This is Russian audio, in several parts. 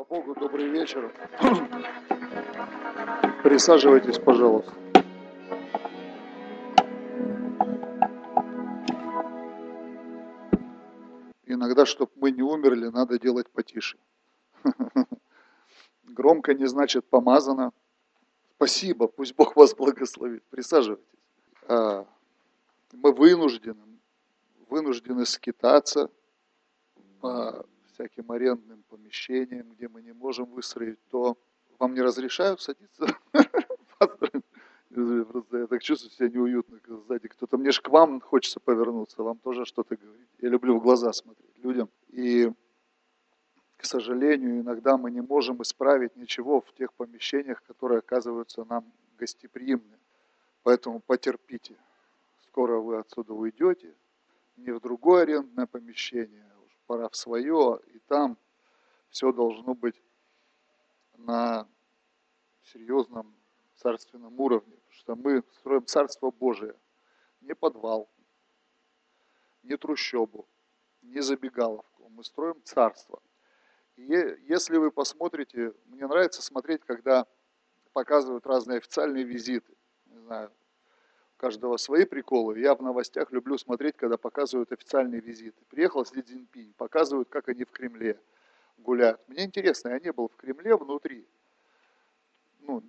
Слава Богу, добрый вечер. Присаживайтесь, пожалуйста. Иногда, чтобы мы не умерли, надо делать потише. Громко не значит помазано. Спасибо, пусть Бог вас благословит. Присаживайтесь. А, мы вынуждены, вынуждены скитаться по всяким арендным помещениям, где мы не можем выстроить то. Вам не разрешают садиться? Просто я так чувствую себя неуютно сзади. Кто-то мне же к вам хочется повернуться, вам тоже что-то говорить. Я люблю в глаза смотреть людям. И, к сожалению, иногда мы не можем исправить ничего в тех помещениях, которые оказываются нам гостеприимны. Поэтому потерпите. Скоро вы отсюда уйдете, не в другое арендное помещение, пора в свое, и там все должно быть на серьезном царственном уровне, потому что мы строим Царство Божие, не подвал, не трущобу, не забегаловку, мы строим Царство. И если вы посмотрите, мне нравится смотреть, когда показывают разные официальные визиты, не знаю, каждого свои приколы. Я в новостях люблю смотреть, когда показывают официальные визиты. Приехал Си Цзиньпинь, показывают, как они в Кремле гуляют. Мне интересно, я не был в Кремле внутри. Ну,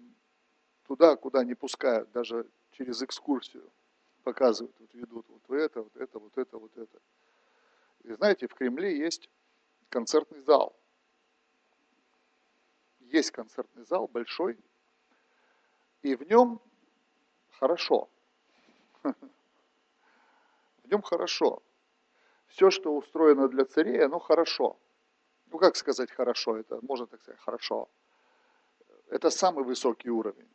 туда, куда не пускают, даже через экскурсию показывают, вот ведут вот это, вот это, вот это, вот это. И знаете, в Кремле есть концертный зал. Есть концертный зал большой, и в нем хорошо – в нем хорошо. Все, что устроено для царей, оно хорошо. Ну, как сказать хорошо? Это можно так сказать, хорошо. Это самый высокий уровень.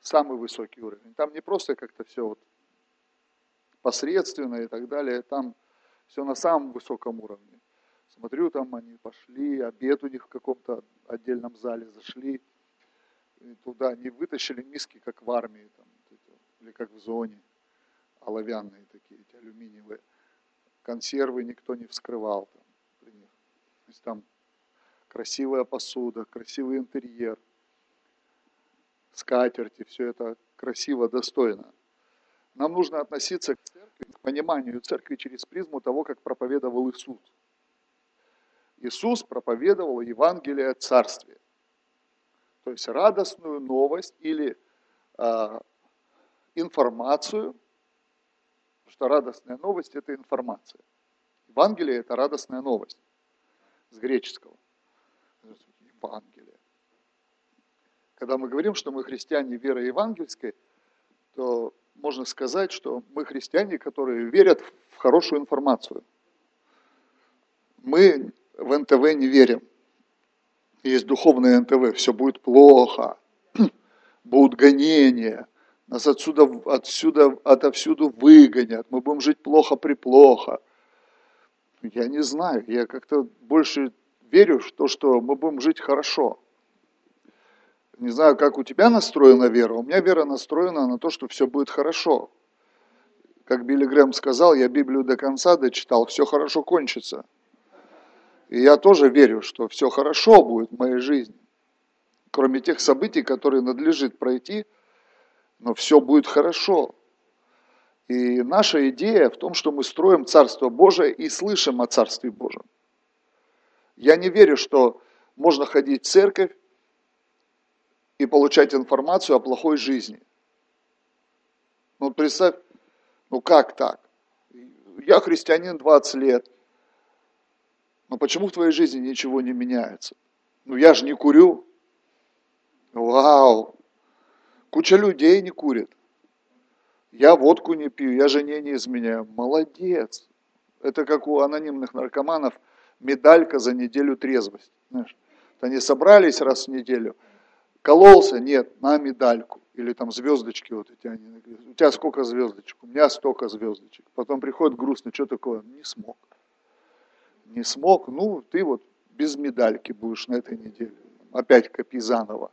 Самый высокий уровень. Там не просто как-то все вот посредственно и так далее. Там все на самом высоком уровне. Смотрю, там они пошли, обед у них в каком-то отдельном зале зашли. И туда не вытащили миски, как в армии, там, или как в зоне оловянные такие, эти алюминиевые. Консервы никто не вскрывал там при них. То есть там красивая посуда, красивый интерьер, скатерти, все это красиво, достойно. Нам нужно относиться к церкви, к пониманию церкви через призму того, как проповедовал Иисус. Иисус проповедовал Евангелие о Царстве. То есть радостную новость или э, информацию Потому что радостная новость – это информация. Евангелие – это радостная новость с греческого. Евангелие. Когда мы говорим, что мы христиане веры евангельской, то можно сказать, что мы христиане, которые верят в хорошую информацию. Мы в НТВ не верим. Есть духовное НТВ, все будет плохо, будут гонения – нас отсюда, отсюда, отовсюду выгонят, мы будем жить плохо-приплохо. Я не знаю, я как-то больше верю в то, что мы будем жить хорошо. Не знаю, как у тебя настроена вера, у меня вера настроена на то, что все будет хорошо. Как Билли Грэм сказал, я Библию до конца дочитал, все хорошо кончится. И я тоже верю, что все хорошо будет в моей жизни. Кроме тех событий, которые надлежит пройти – но все будет хорошо. И наша идея в том, что мы строим Царство Божие и слышим о Царстве Божьем. Я не верю, что можно ходить в церковь и получать информацию о плохой жизни. Ну, представь, ну как так? Я христианин 20 лет, но почему в твоей жизни ничего не меняется? Ну, я же не курю. Вау, Куча людей не курит. Я водку не пью, я жене не изменяю. Молодец. Это как у анонимных наркоманов медалька за неделю трезвости. Знаешь, они собрались раз в неделю, кололся, нет, на медальку. Или там звездочки вот эти они. У тебя сколько звездочек? У меня столько звездочек. Потом приходит грустно, что такое? Не смог. Не смог, ну ты вот без медальки будешь на этой неделе. Опять копи заново.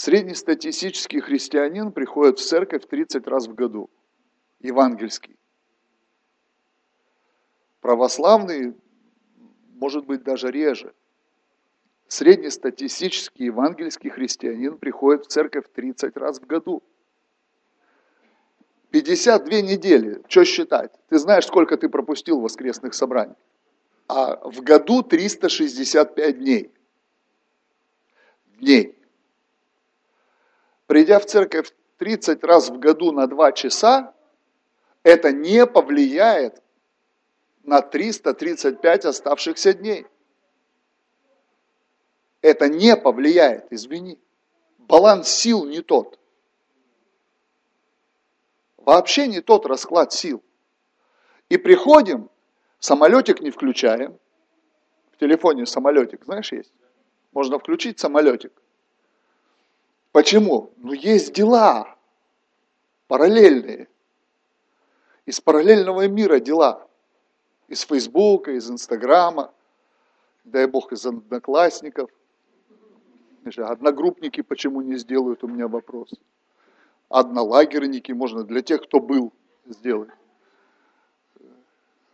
Среднестатистический христианин приходит в церковь 30 раз в году, евангельский. Православный, может быть, даже реже. среднестатистический евангельский христианин приходит в церковь 30 раз в году. 52 недели, что считать? Ты знаешь, сколько ты пропустил воскресных собраний? А в году 365 дней. Дней. Придя в церковь 30 раз в году на 2 часа, это не повлияет на 335 оставшихся дней. Это не повлияет, извини. Баланс сил не тот. Вообще не тот расклад сил. И приходим, самолетик не включаем. В телефоне самолетик, знаешь, есть? Можно включить самолетик. Почему? Ну, есть дела параллельные. Из параллельного мира дела. Из Фейсбука, из Инстаграма, дай бог, из одноклассников. Одногруппники почему не сделают, у меня вопрос. Однолагерники можно для тех, кто был, сделать.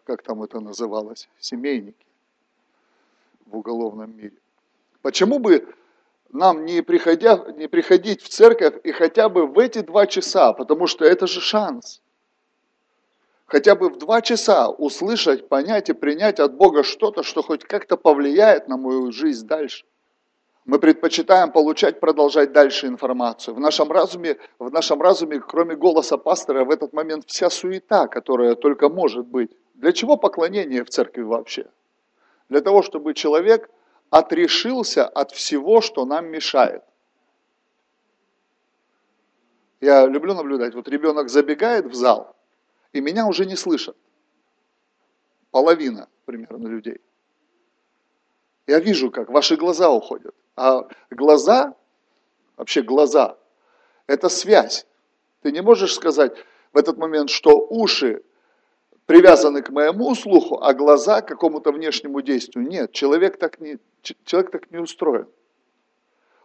Как там это называлось? Семейники в уголовном мире. Почему бы нам не, приходя, не приходить в церковь и хотя бы в эти два часа, потому что это же шанс. Хотя бы в два часа услышать, понять и принять от Бога что-то, что хоть как-то повлияет на мою жизнь дальше. Мы предпочитаем получать, продолжать дальше информацию. В нашем разуме, в нашем разуме, кроме голоса пастора, в этот момент вся суета, которая только может быть. Для чего поклонение в церкви вообще? Для того, чтобы человек отрешился от всего, что нам мешает. Я люблю наблюдать, вот ребенок забегает в зал, и меня уже не слышат. Половина примерно людей. Я вижу, как ваши глаза уходят. А глаза, вообще глаза, это связь. Ты не можешь сказать в этот момент, что уши привязаны к моему слуху, а глаза к какому-то внешнему действию. Нет, человек так не, человек так не устроен.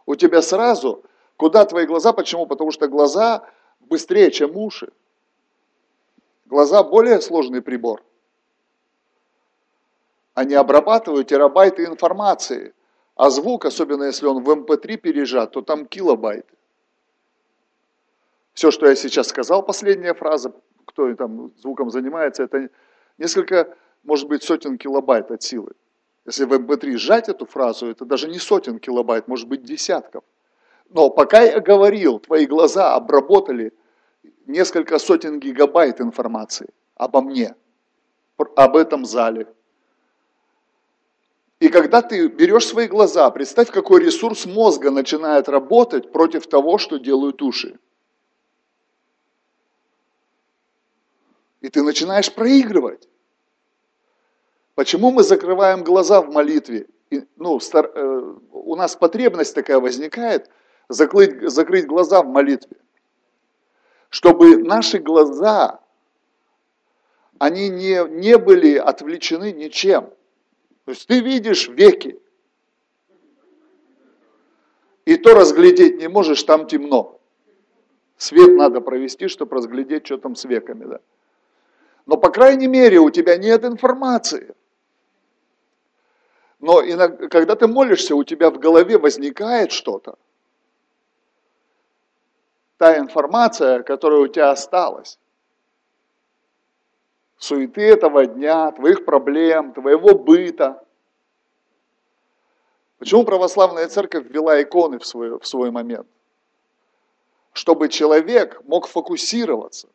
У тебя сразу, куда твои глаза, почему? Потому что глаза быстрее, чем уши. Глаза более сложный прибор. Они обрабатывают терабайты информации. А звук, особенно если он в MP3 эм пережат, то там килобайты. Все, что я сейчас сказал, последняя фраза, кто там звуком занимается, это несколько, может быть, сотен килобайт от силы. Если в MP3 сжать эту фразу, это даже не сотен килобайт, может быть десятков. Но пока я говорил, твои глаза обработали несколько сотен гигабайт информации обо мне, об этом зале. И когда ты берешь свои глаза, представь, какой ресурс мозга начинает работать против того, что делают уши. И ты начинаешь проигрывать. Почему мы закрываем глаза в молитве? И, ну, стар, э, у нас потребность такая возникает закрыть, закрыть глаза в молитве. Чтобы наши глаза, они не, не были отвлечены ничем. То есть ты видишь веки, и то разглядеть не можешь, там темно. Свет надо провести, чтобы разглядеть, что там с веками. Да? Но, по крайней мере, у тебя нет информации. Но иногда, когда ты молишься, у тебя в голове возникает что-то. Та информация, которая у тебя осталась. Суеты этого дня, твоих проблем, твоего быта. Почему православная церковь ввела иконы в свой, в свой момент? Чтобы человек мог фокусироваться.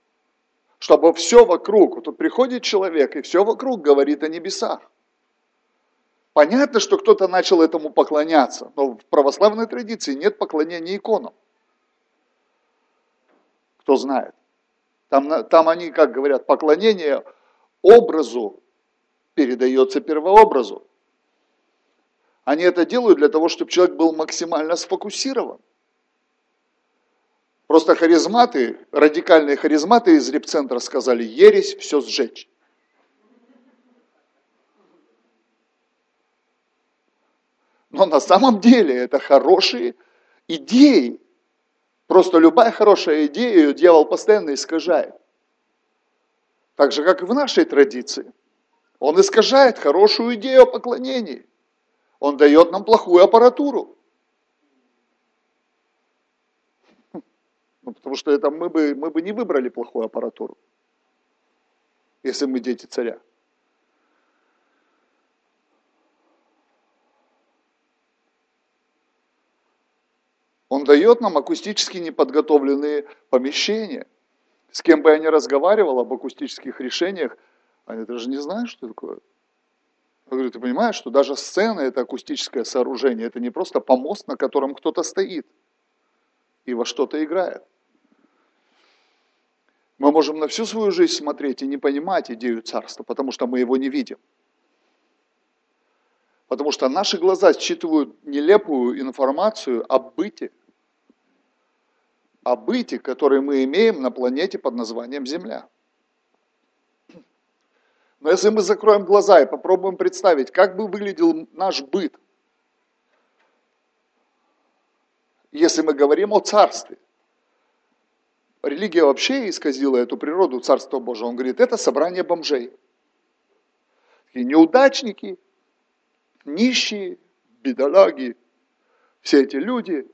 Чтобы все вокруг, вот тут приходит человек, и все вокруг говорит о небесах. Понятно, что кто-то начал этому поклоняться, но в православной традиции нет поклонения иконам. Кто знает? Там, там они, как говорят, поклонение образу передается первообразу. Они это делают для того, чтобы человек был максимально сфокусирован. Просто харизматы, радикальные харизматы из репцентра сказали, ересь, все сжечь. Но на самом деле это хорошие идеи. Просто любая хорошая идея, ее дьявол постоянно искажает. Так же, как и в нашей традиции. Он искажает хорошую идею о поклонении. Он дает нам плохую аппаратуру. Ну, потому что это мы бы, мы бы не выбрали плохую аппаратуру, если мы дети царя. Он дает нам акустически неподготовленные помещения. С кем бы я ни разговаривал об акустических решениях, они даже не знают, что такое. Я говорю, ты понимаешь, что даже сцена – это акустическое сооружение, это не просто помост, на котором кто-то стоит и во что-то играет. Мы можем на всю свою жизнь смотреть и не понимать идею царства, потому что мы его не видим. Потому что наши глаза считывают нелепую информацию о быте, о быте, который мы имеем на планете под названием Земля. Но если мы закроем глаза и попробуем представить, как бы выглядел наш быт, если мы говорим о царстве, религия вообще исказила эту природу Царства Божьего. Он говорит, это собрание бомжей. Такие неудачники, нищие, бедолаги, все эти люди.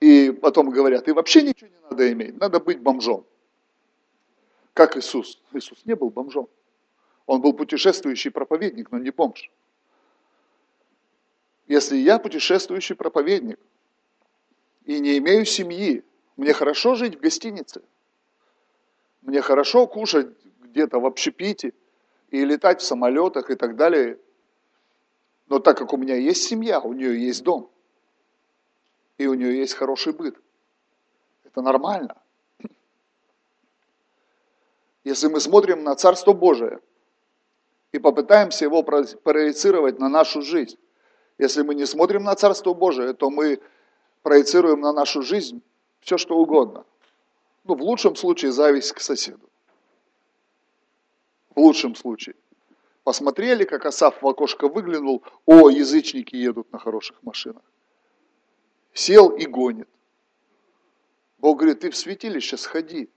И потом говорят, и вообще ничего не надо иметь, надо быть бомжом. Как Иисус. Иисус не был бомжом. Он был путешествующий проповедник, но не бомж. Если я путешествующий проповедник и не имею семьи, мне хорошо жить в гостинице. Мне хорошо кушать где-то в общепите и летать в самолетах и так далее. Но так как у меня есть семья, у нее есть дом, и у нее есть хороший быт, это нормально. Если мы смотрим на Царство Божие и попытаемся его проецировать на нашу жизнь, если мы не смотрим на Царство Божие, то мы проецируем на нашу жизнь все что угодно. Ну, в лучшем случае зависть к соседу. В лучшем случае. Посмотрели, как Асав в окошко выглянул, о, язычники едут на хороших машинах. Сел и гонит. Бог говорит, ты в святилище сходи.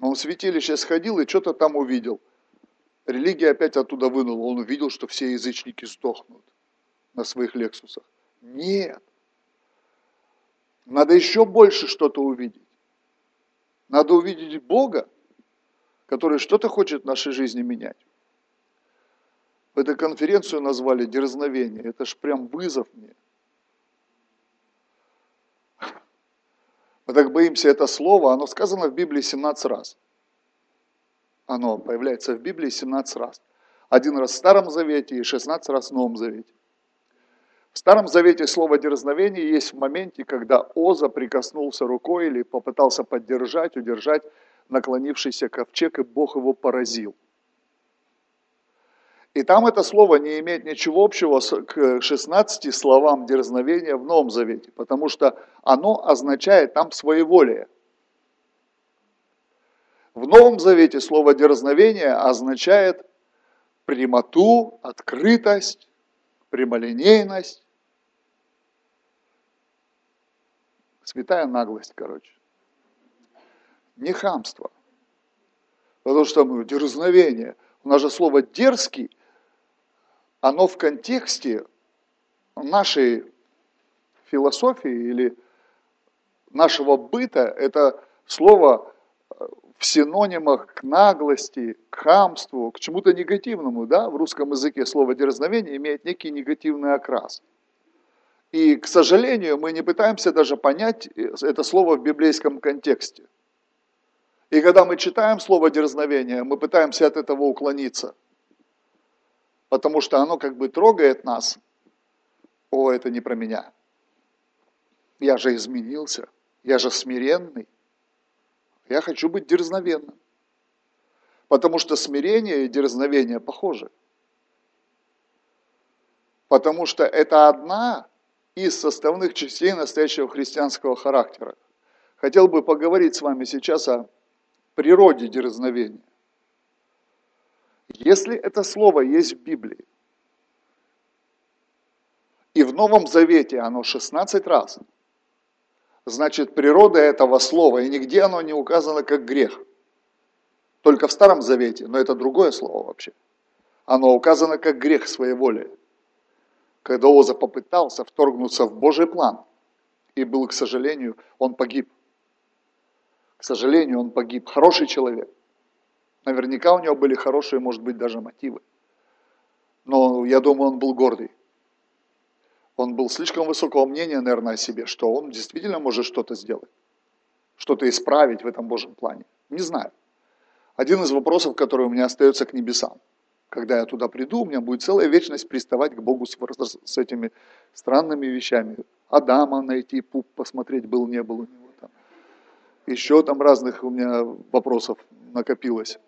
Он в святилище сходил и что-то там увидел. Религия опять оттуда вынула. Он увидел, что все язычники сдохнут на своих лексусах. Нет. Надо еще больше что-то увидеть. Надо увидеть Бога, который что-то хочет в нашей жизни менять. Эту конференцию назвали «Дерзновение». Это ж прям вызов мне. Мы так боимся это слово, оно сказано в Библии 17 раз. Оно появляется в Библии 17 раз. Один раз в Старом Завете и 16 раз в Новом Завете. В Старом Завете слово дерзновение есть в моменте, когда Оза прикоснулся рукой или попытался поддержать, удержать наклонившийся ковчег, и Бог его поразил. И там это слово не имеет ничего общего к 16 словам дерзновения в Новом Завете, потому что оно означает там своеволие. В Новом Завете слово дерзновение означает прямоту, открытость, прямолинейность, святая наглость, короче. Не хамство. Потому что мы дерзновение. У нас же слово дерзкий, оно в контексте нашей философии или нашего быта, это слово в синонимах к наглости, к хамству, к чему-то негативному, да, в русском языке слово дерзновение имеет некий негативный окрас. И, к сожалению, мы не пытаемся даже понять это слово в библейском контексте. И когда мы читаем слово дерзновение, мы пытаемся от этого уклониться, потому что оно как бы трогает нас. О, это не про меня. Я же изменился, я же смиренный. Я хочу быть дерзновенным. Потому что смирение и дерзновение похожи. Потому что это одна из составных частей настоящего христианского характера. Хотел бы поговорить с вами сейчас о природе дерзновения. Если это слово есть в Библии, и в Новом Завете оно 16 раз – значит природа этого слова, и нигде оно не указано как грех. Только в Старом Завете, но это другое слово вообще. Оно указано как грех своей воли. когда Оза попытался вторгнуться в Божий план, и был, к сожалению, он погиб. К сожалению, он погиб. Хороший человек. Наверняка у него были хорошие, может быть, даже мотивы. Но я думаю, он был гордый. Он был слишком высокого мнения, наверное, о себе, что он действительно может что-то сделать, что-то исправить в этом Божьем плане. Не знаю. Один из вопросов, который у меня остается к небесам. Когда я туда приду, у меня будет целая вечность приставать к Богу с, с этими странными вещами. Адама найти, пуп посмотреть, был, не был у него там. Еще там разных у меня вопросов накопилось.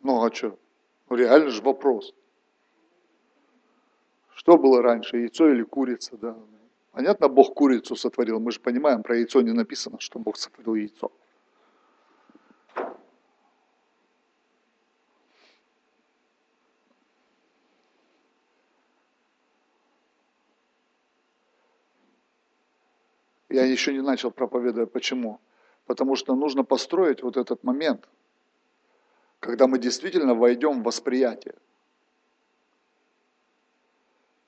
Ну а что? Ну реально же вопрос. Что было раньше, яйцо или курица, да? Понятно, Бог курицу сотворил. Мы же понимаем, про яйцо не написано, что Бог сотворил яйцо. Я еще не начал проповедовать. Почему? Потому что нужно построить вот этот момент, когда мы действительно войдем в восприятие.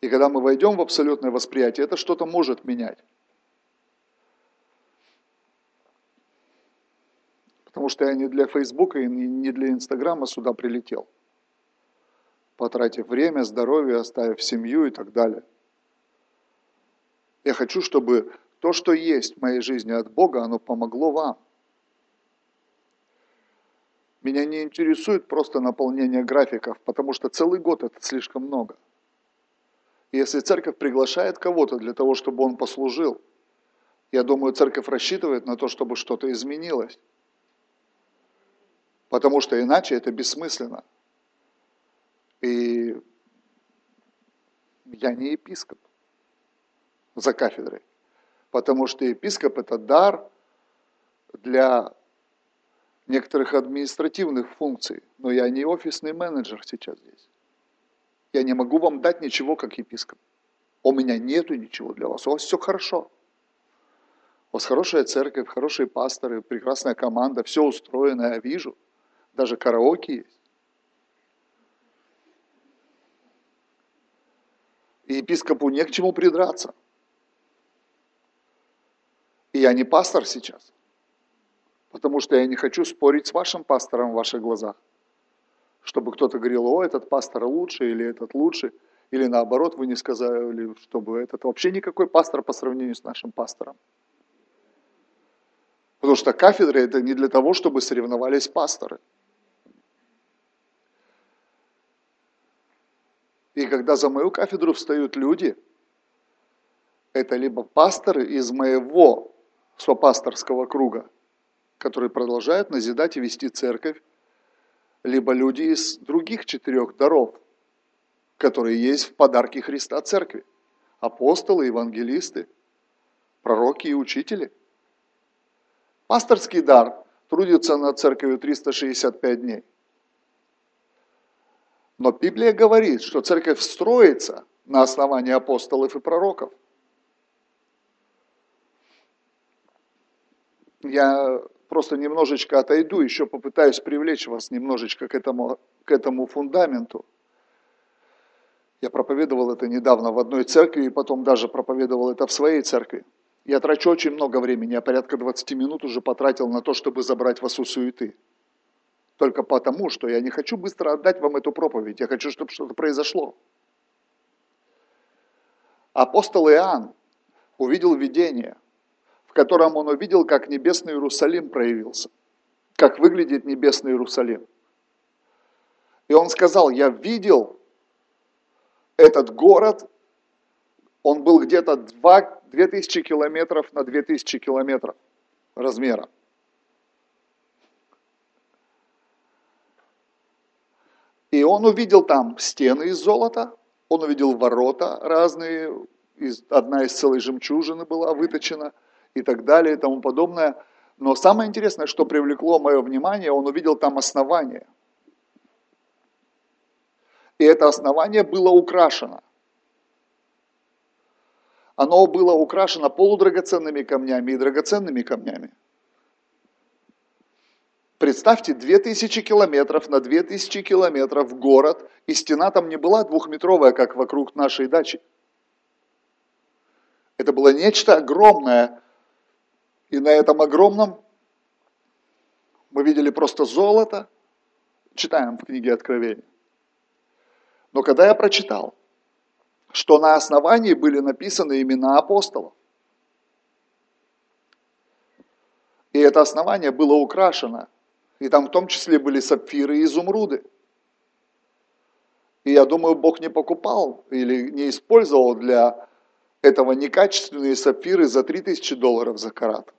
И когда мы войдем в абсолютное восприятие, это что-то может менять. Потому что я не для Фейсбука и не для Инстаграма сюда прилетел. Потратив время, здоровье, оставив семью и так далее. Я хочу, чтобы то, что есть в моей жизни от Бога, оно помогло вам. Меня не интересует просто наполнение графиков, потому что целый год это слишком много – если церковь приглашает кого-то для того, чтобы он послужил, я думаю, церковь рассчитывает на то, чтобы что-то изменилось. Потому что иначе это бессмысленно. И я не епископ за кафедрой. Потому что епископ – это дар для некоторых административных функций. Но я не офисный менеджер сейчас здесь. Я не могу вам дать ничего, как епископ. У меня нету ничего для вас. У вас все хорошо. У вас хорошая церковь, хорошие пасторы, прекрасная команда, все устроено, я вижу. Даже караоке есть. И епископу не к чему придраться. И я не пастор сейчас. Потому что я не хочу спорить с вашим пастором в ваших глазах чтобы кто-то говорил, о, этот пастор лучше или этот лучше, или наоборот, вы не сказали, чтобы этот вообще никакой пастор по сравнению с нашим пастором. Потому что кафедра это не для того, чтобы соревновались пасторы. И когда за мою кафедру встают люди, это либо пасторы из моего свопасторского круга, которые продолжают назидать и вести церковь, либо люди из других четырех даров, которые есть в подарке Христа Церкви. Апостолы, евангелисты, пророки и учители. Пасторский дар трудится над церковью 365 дней. Но Библия говорит, что церковь строится на основании апостолов и пророков. Я просто немножечко отойду, еще попытаюсь привлечь вас немножечко к этому, к этому фундаменту. Я проповедовал это недавно в одной церкви, и потом даже проповедовал это в своей церкви. Я трачу очень много времени, я порядка 20 минут уже потратил на то, чтобы забрать вас у суеты. Только потому, что я не хочу быстро отдать вам эту проповедь, я хочу, чтобы что-то произошло. Апостол Иоанн увидел видение, в котором он увидел, как небесный Иерусалим проявился, как выглядит небесный Иерусалим. И он сказал, я видел этот город, он был где-то 2000 километров на 2000 километров размера. И он увидел там стены из золота, он увидел ворота разные, одна из целой жемчужины была выточена – и так далее и тому подобное. Но самое интересное, что привлекло мое внимание, он увидел там основание. И это основание было украшено. Оно было украшено полудрагоценными камнями и драгоценными камнями. Представьте, 2000 километров на 2000 километров город, и стена там не была двухметровая, как вокруг нашей дачи. Это было нечто огромное. И на этом огромном мы видели просто золото, читаем в книге Откровения. Но когда я прочитал, что на основании были написаны имена апостолов, и это основание было украшено и там в том числе были сапфиры и изумруды. И я думаю, Бог не покупал или не использовал для этого некачественные сапфиры за 3000 долларов за карат.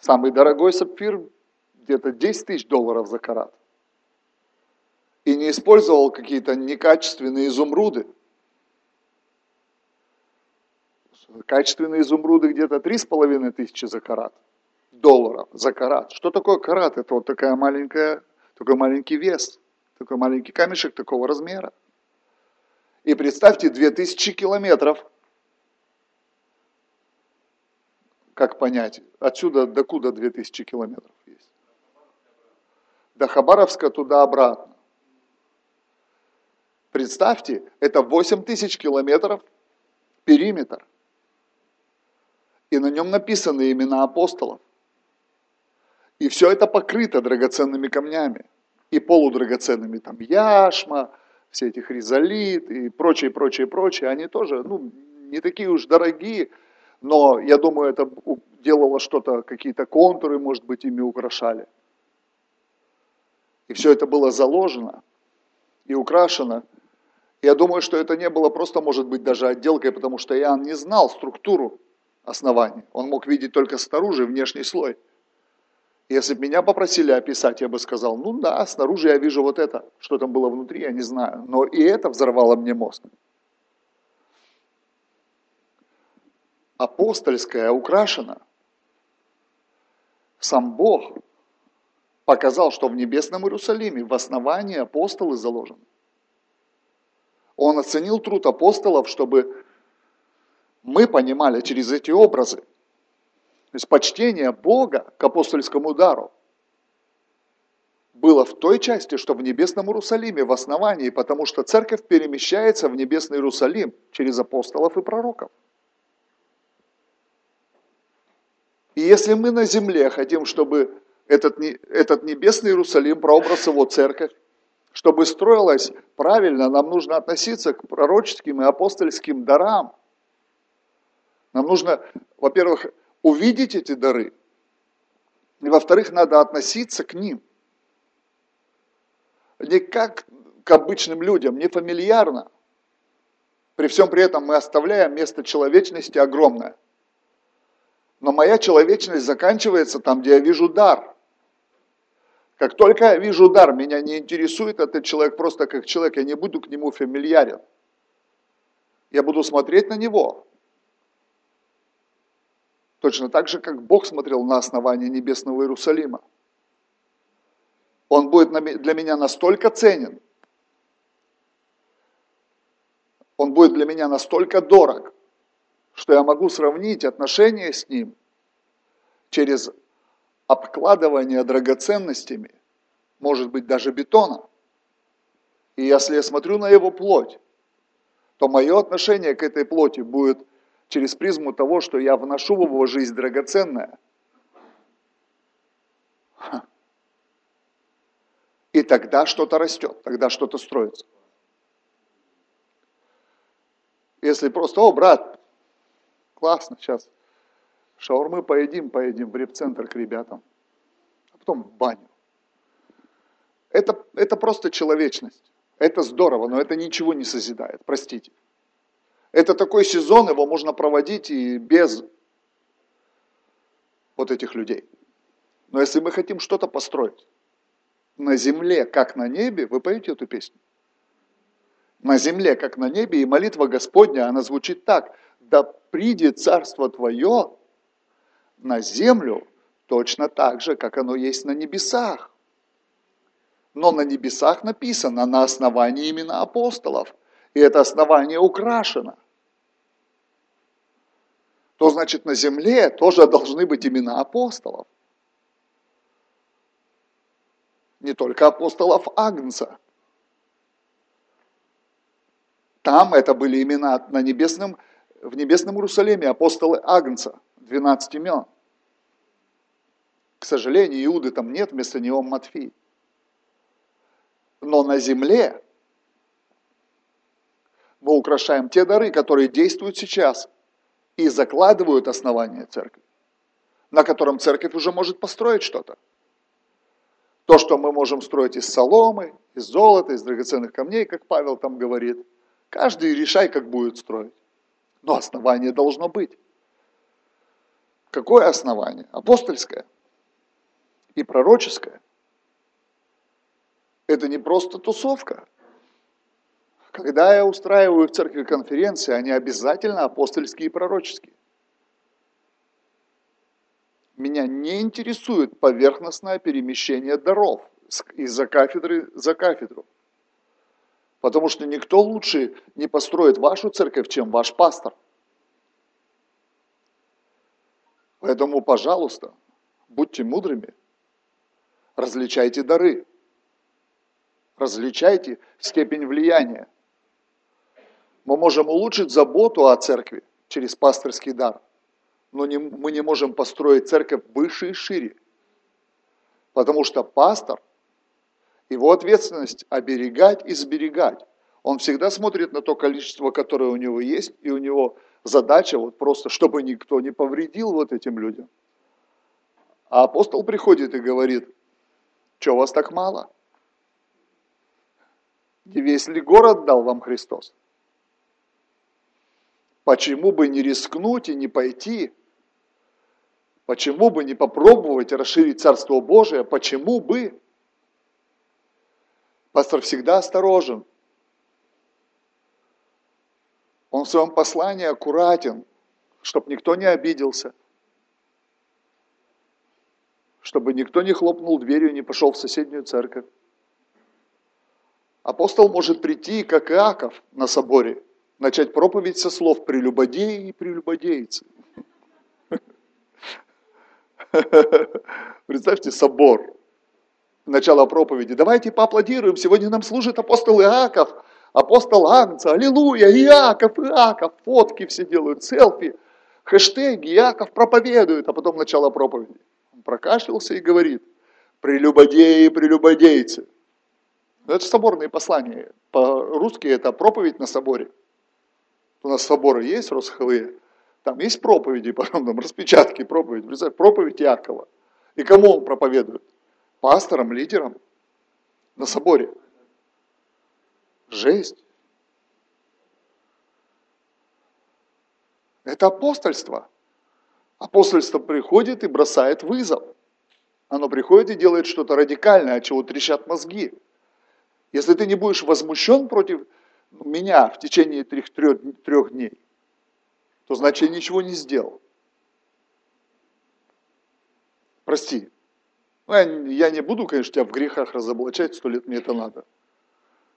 Самый дорогой сапфир где-то 10 тысяч долларов за карат. И не использовал какие-то некачественные изумруды. Качественные изумруды где-то 3,5 тысячи за карат долларов за карат. Что такое карат? Это вот такая маленькая, такой маленький вес, такой маленький камешек такого размера. И представьте, 2000 километров. Как понять? Отсюда до куда 2000 километров есть? До Хабаровска туда-обратно. Представьте, это 8 тысяч километров периметр. И на нем написаны имена апостолов. И все это покрыто драгоценными камнями. И полудрагоценными, там, яшма, все эти хризолит и прочее, прочее, прочее. Они тоже, ну, не такие уж дорогие, но я думаю, это делало что-то, какие-то контуры, может быть, ими украшали. И все это было заложено и украшено. Я думаю, что это не было просто, может быть, даже отделкой, потому что Иоанн не знал структуру оснований. Он мог видеть только снаружи внешний слой. Если бы меня попросили описать, я бы сказал, ну да, снаружи я вижу вот это, что там было внутри, я не знаю. Но и это взорвало мне мозг. Апостольская украшена. Сам Бог показал, что в небесном Иерусалиме в основании апостолы заложены. Он оценил труд апостолов, чтобы мы понимали через эти образы, то есть почтение Бога к апостольскому дару было в той части, что в небесном Иерусалиме, в основании, потому что церковь перемещается в небесный Иерусалим через апостолов и пророков. И если мы на земле хотим, чтобы этот, этот небесный Иерусалим, прообраз его церковь, чтобы строилась правильно, нам нужно относиться к пророческим и апостольским дарам. Нам нужно, во-первых, увидеть эти дары. И во-вторых, надо относиться к ним. Не как к обычным людям, не фамильярно. При всем при этом мы оставляем место человечности огромное. Но моя человечность заканчивается там, где я вижу дар. Как только я вижу дар, меня не интересует этот человек просто как человек, я не буду к нему фамильярен. Я буду смотреть на него, Точно так же, как Бог смотрел на основание небесного Иерусалима. Он будет для меня настолько ценен, он будет для меня настолько дорог, что я могу сравнить отношения с ним через обкладывание драгоценностями, может быть даже бетоном. И если я смотрю на его плоть, то мое отношение к этой плоти будет через призму того, что я вношу в его жизнь драгоценное. И тогда что-то растет, тогда что-то строится. Если просто, о, брат, классно, сейчас шаурмы поедим, поедим в репцентр к ребятам, а потом в баню. Это, это просто человечность. Это здорово, но это ничего не созидает, простите. Это такой сезон, его можно проводить и без вот этих людей. Но если мы хотим что-то построить на земле, как на небе, вы поете эту песню? На земле, как на небе, и молитва Господня, она звучит так. Да придет царство Твое на землю точно так же, как оно есть на небесах. Но на небесах написано на основании именно апостолов – и это основание украшено. то значит на земле тоже должны быть имена апостолов. Не только апостолов Агнца. Там это были имена на небесном, в небесном Иерусалиме апостолы Агнца, 12 имен. К сожалению, Иуды там нет, вместо него Матфей. Но на земле мы украшаем те дары, которые действуют сейчас и закладывают основание церкви, на котором церковь уже может построить что-то. То, что мы можем строить из соломы, из золота, из драгоценных камней, как Павел там говорит, каждый решай, как будет строить. Но основание должно быть. Какое основание? Апостольское и пророческое. Это не просто тусовка. Когда я устраиваю в церкви конференции, они обязательно апостольские и пророческие. Меня не интересует поверхностное перемещение даров из-за кафедры за кафедру. Потому что никто лучше не построит вашу церковь, чем ваш пастор. Поэтому, пожалуйста, будьте мудрыми, различайте дары, различайте степень влияния. Мы можем улучшить заботу о церкви через пасторский дар, но не, мы не можем построить церковь выше и шире. Потому что пастор, его ответственность оберегать и сберегать. Он всегда смотрит на то количество, которое у него есть, и у него задача вот просто, чтобы никто не повредил вот этим людям. А апостол приходит и говорит, что вас так мало? Не весь ли город дал вам Христос? Почему бы не рискнуть и не пойти? Почему бы не попробовать расширить Царство Божие? Почему бы? Пастор всегда осторожен. Он в своем послании аккуратен, чтобы никто не обиделся, чтобы никто не хлопнул дверью и не пошел в соседнюю церковь. Апостол может прийти, как Иаков на соборе, начать проповедь со слов «прелюбодеи и прелюбодейцы». Представьте, собор. Начало проповеди. Давайте поаплодируем. Сегодня нам служит апостол Иаков, апостол Агнца. Аллилуйя, Иаков, Иаков. Фотки все делают, селфи, хэштеги. Иаков проповедует, а потом начало проповеди. Он прокашлялся и говорит, прелюбодеи, прелюбодейцы. Это соборные послания. По-русски это проповедь на соборе. У нас соборы есть росховые, там есть проповеди, потом там распечатки проповеди. Представь, проповедь Якова. И кому он проповедует? Пасторам, лидерам на соборе. Жесть. Это апостольство. Апостольство приходит и бросает вызов. Оно приходит и делает что-то радикальное, от чего трещат мозги. Если ты не будешь возмущен против меня в течение трех, трех, трех дней, то значит я ничего не сделал. Прости. Ну, я, не буду, конечно, тебя в грехах разоблачать, сто лет мне это надо.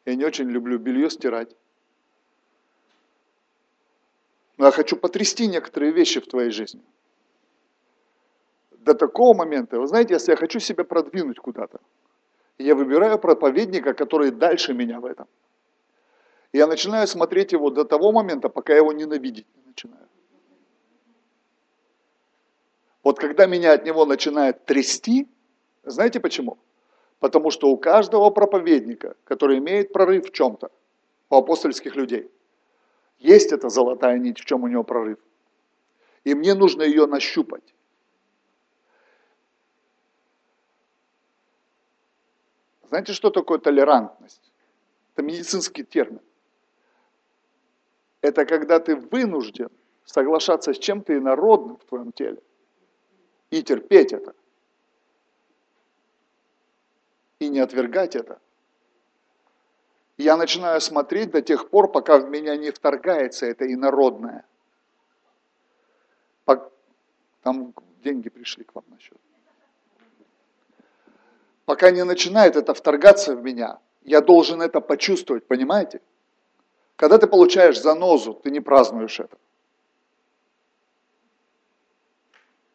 Я не очень люблю белье стирать. Но я хочу потрясти некоторые вещи в твоей жизни. До такого момента, вы знаете, если я хочу себя продвинуть куда-то, я выбираю проповедника, который дальше меня в этом. Я начинаю смотреть его до того момента, пока я его ненавидеть не начинаю. Вот когда меня от него начинает трясти, знаете почему? Потому что у каждого проповедника, который имеет прорыв в чем-то, у апостольских людей, есть эта золотая нить, в чем у него прорыв. И мне нужно ее нащупать. Знаете, что такое толерантность? Это медицинский термин. Это когда ты вынужден соглашаться с чем-то инородным в твоем теле и терпеть это. И не отвергать это. я начинаю смотреть до тех пор, пока в меня не вторгается это инородное. Там деньги пришли к вам на счет пока не начинает это вторгаться в меня, я должен это почувствовать, понимаете? Когда ты получаешь занозу, ты не празднуешь это.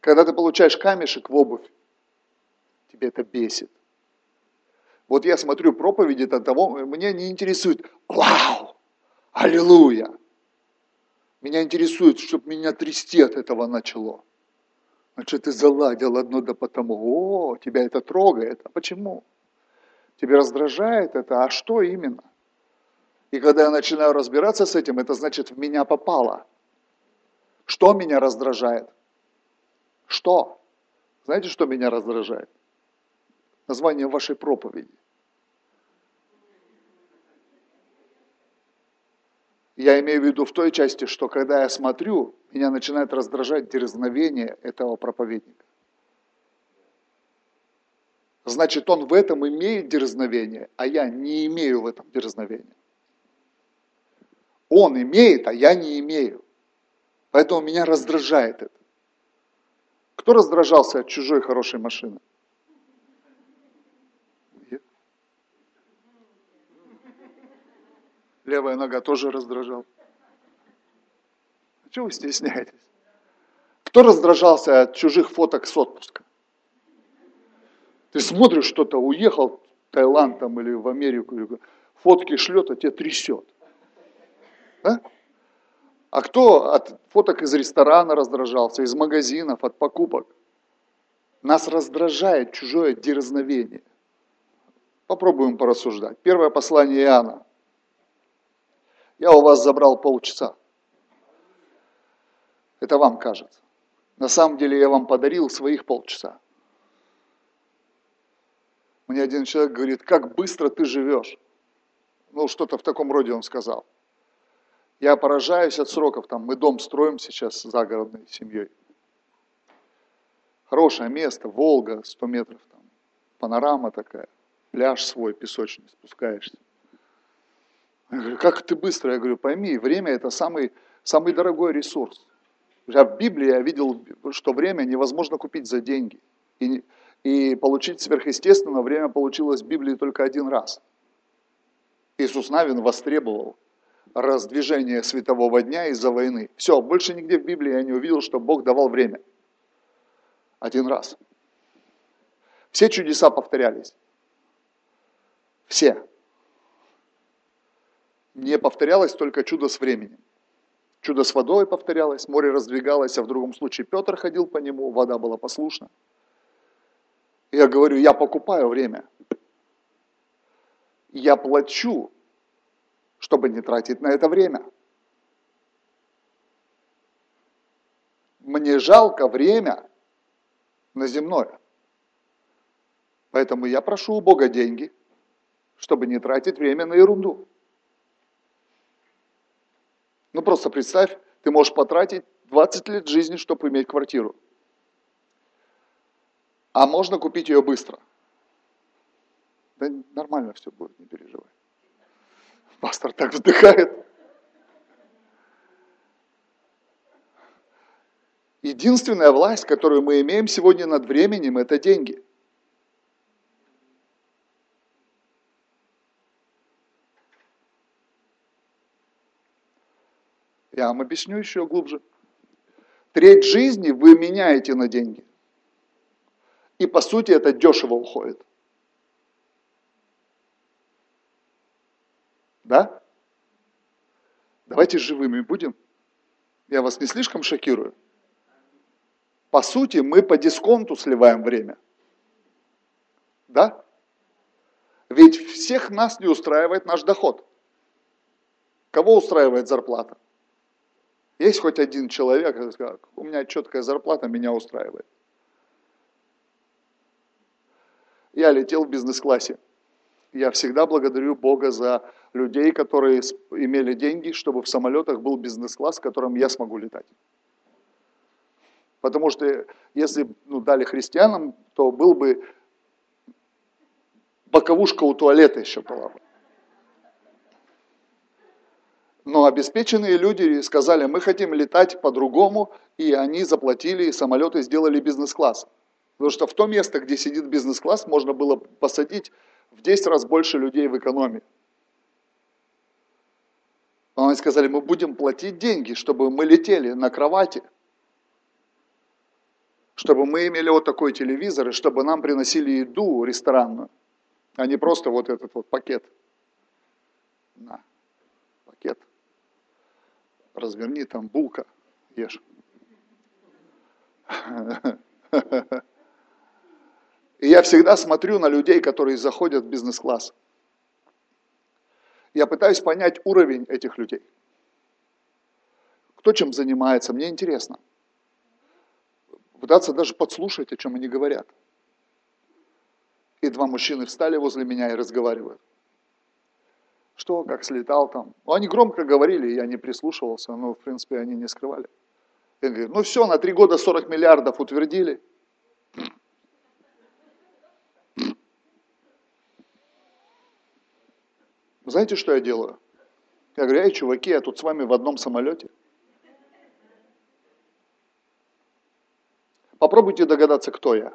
Когда ты получаешь камешек в обувь, тебе это бесит. Вот я смотрю проповеди от того, меня не интересует, вау, аллилуйя. Меня интересует, чтобы меня трясти от этого начало. Значит, ты заладил одно да потому. О, тебя это трогает. А почему? Тебе раздражает это? А что именно? И когда я начинаю разбираться с этим, это значит, в меня попало. Что меня раздражает? Что? Знаете, что меня раздражает? Название вашей проповеди. Я имею в виду в той части, что когда я смотрю, меня начинает раздражать дерзновение этого проповедника. Значит, он в этом имеет дерзновение, а я не имею в этом дерзновения. Он имеет, а я не имею. Поэтому меня раздражает это. Кто раздражался от чужой хорошей машины? Левая нога тоже раздражал. А чего вы стесняетесь? Кто раздражался от чужих фоток с отпуска? Ты смотришь что-то, уехал в Таиланд там, или в Америку, фотки шлет, а тебя трясет. Да? А кто от фоток из ресторана раздражался, из магазинов, от покупок? Нас раздражает чужое дерзновение. Попробуем порассуждать. Первое послание Иоанна. Я у вас забрал полчаса. Это вам кажется. На самом деле я вам подарил своих полчаса. Мне один человек говорит, как быстро ты живешь. Ну, что-то в таком роде он сказал. Я поражаюсь от сроков, там мы дом строим сейчас загородной семьей. Хорошее место, Волга, 100 метров, там, панорама такая, пляж свой песочный, спускаешься. Я говорю, как ты быстро? Я говорю, пойми, время это самый, самый дорогой ресурс. А в Библии я видел, что время невозможно купить за деньги. И, и получить сверхъестественно время получилось в Библии только один раз. Иисус Навин востребовал раздвижение светового дня из-за войны. Все, больше нигде в Библии я не увидел, что Бог давал время. Один раз. Все чудеса повторялись. Все. Не повторялось только чудо с временем. Чудо с водой повторялось, море раздвигалось, а в другом случае Петр ходил по нему, вода была послушна. Я говорю, я покупаю время. Я плачу чтобы не тратить на это время. Мне жалко время на земное. Поэтому я прошу у Бога деньги, чтобы не тратить время на ерунду. Ну просто представь, ты можешь потратить 20 лет жизни, чтобы иметь квартиру. А можно купить ее быстро. Да нормально все будет, не переживай. Пастор так вздыхает. Единственная власть, которую мы имеем сегодня над временем, это деньги. Я вам объясню еще глубже. Треть жизни вы меняете на деньги. И по сути это дешево уходит. Да? Давайте живыми будем. Я вас не слишком шокирую. По сути, мы по дисконту сливаем время. Да? Ведь всех нас не устраивает наш доход. Кого устраивает зарплата? Есть хоть один человек, который скажет, у меня четкая зарплата, меня устраивает. Я летел в бизнес-классе. Я всегда благодарю Бога за людей, которые имели деньги, чтобы в самолетах был бизнес-класс, в котором я смогу летать. Потому что если ну, дали христианам, то был бы боковушка у туалета еще была бы. Но обеспеченные люди сказали, мы хотим летать по-другому, и они заплатили, и самолеты сделали бизнес-класс. Потому что в то место, где сидит бизнес-класс, можно было посадить в 10 раз больше людей в экономии. Они сказали, мы будем платить деньги, чтобы мы летели на кровати. чтобы мы имели вот такой телевизор, и чтобы нам приносили еду ресторанную, а не просто вот этот вот пакет. Пакет. Разверни, там булка, ешь. И я всегда смотрю на людей, которые заходят в бизнес-класс. Я пытаюсь понять уровень этих людей. Кто чем занимается, мне интересно. Пытаться даже подслушать, о чем они говорят. И два мужчины встали возле меня и разговаривают. Что, как слетал там? Ну, они громко говорили, я не прислушивался, но, в принципе, они не скрывали. Я говорю, ну все, на три года 40 миллиардов утвердили. Знаете, что я делаю? Я говорю, эй, чуваки, я тут с вами в одном самолете. Попробуйте догадаться, кто я.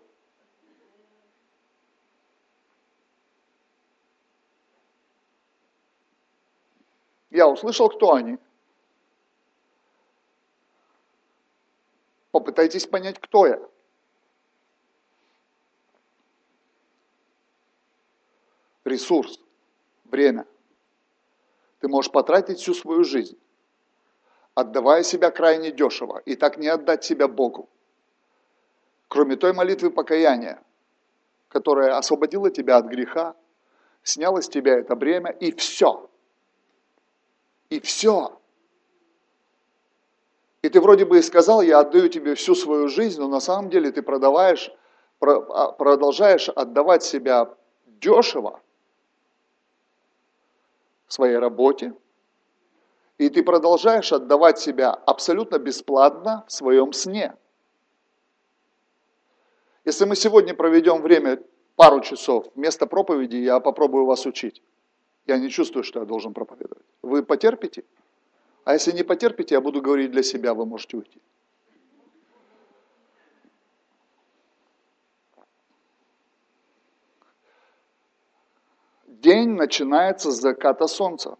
Я услышал, кто они. Попытайтесь понять, кто я. Ресурс, время. Ты можешь потратить всю свою жизнь, отдавая себя крайне дешево, и так не отдать себя Богу. Кроме той молитвы покаяния, которая освободила тебя от греха, сняла с тебя это бремя, и все. И все. И ты вроде бы и сказал, я отдаю тебе всю свою жизнь, но на самом деле ты продаваешь, а, продолжаешь отдавать себя дешево своей работе, и ты продолжаешь отдавать себя абсолютно бесплатно в своем сне. Если мы сегодня проведем время пару часов вместо проповеди, я попробую вас учить. Я не чувствую, что я должен проповедовать. Вы потерпите? А если не потерпите, я буду говорить для себя, вы можете уйти. День начинается с заката солнца,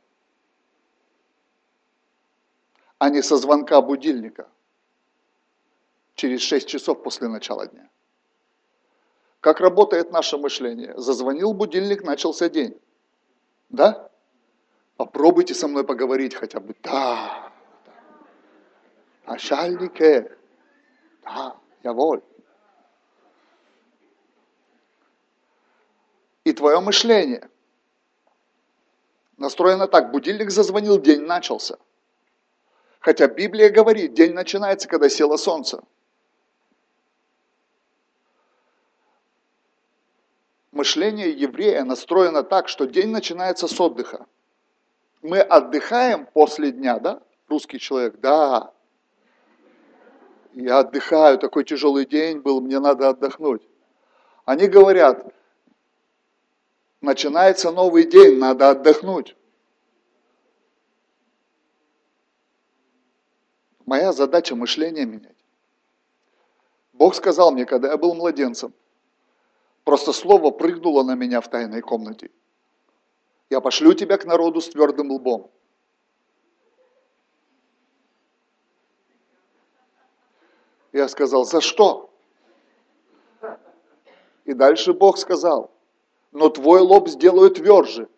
а не со звонка будильника через 6 часов после начала дня. Как работает наше мышление? Зазвонил будильник, начался день. Да? Попробуйте со мной поговорить хотя бы. Да. Начальнике. Да, я воль. И твое мышление настроено так. Будильник зазвонил, день начался. Хотя Библия говорит, день начинается, когда село солнце. Мышление еврея настроено так, что день начинается с отдыха. Мы отдыхаем после дня, да? Русский человек, да. Я отдыхаю, такой тяжелый день был, мне надо отдохнуть. Они говорят, начинается новый день, надо отдохнуть. Моя задача мышление менять. Бог сказал мне, когда я был младенцем, просто слово прыгнуло на меня в тайной комнате. Я пошлю тебя к народу с твердым лбом. Я сказал, за что? И дальше Бог сказал, но твой лоб сделаю тверже.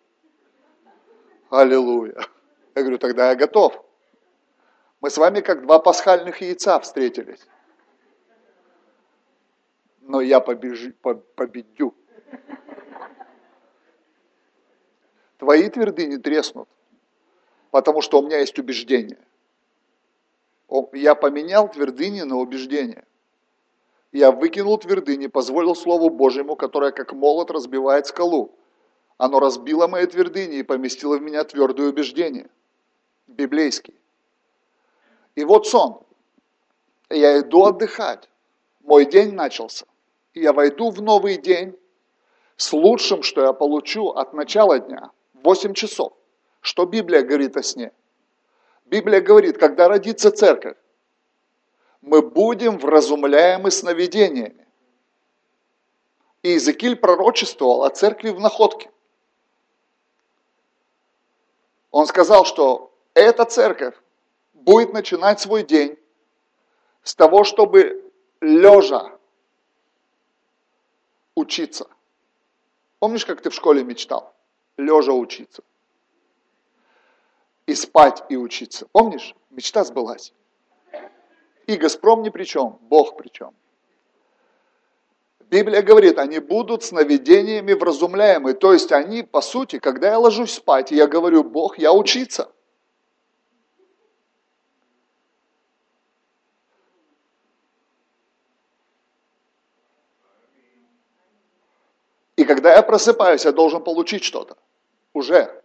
Аллилуйя. Я говорю, тогда я готов. Мы с вами как два пасхальных яйца встретились. Но я побежи, победю. Твои твердыни треснут, потому что у меня есть убеждение. Я поменял твердыни на убеждение. Я выкинул твердыни, позволил Слову Божьему, которое как молот разбивает скалу. Оно разбило мои твердыни и поместило в меня твердое убеждение. Библейский. И вот сон. Я иду отдыхать. Мой день начался. И я войду в новый день с лучшим, что я получу от начала дня. 8 часов. Что Библия говорит о сне? Библия говорит, когда родится церковь, мы будем вразумляемы сновидениями. И Иезекииль пророчествовал о церкви в находке. Он сказал, что эта церковь будет начинать свой день с того, чтобы лежа учиться. Помнишь, как ты в школе мечтал? Лежа учиться. И спать, и учиться. Помнишь? Мечта сбылась. И Газпром ни при чем, Бог при чем. Библия говорит, они будут сновидениями вразумляемы. То есть они, по сути, когда я ложусь спать, я говорю, Бог, я учиться. И когда я просыпаюсь, я должен получить что-то. Уже.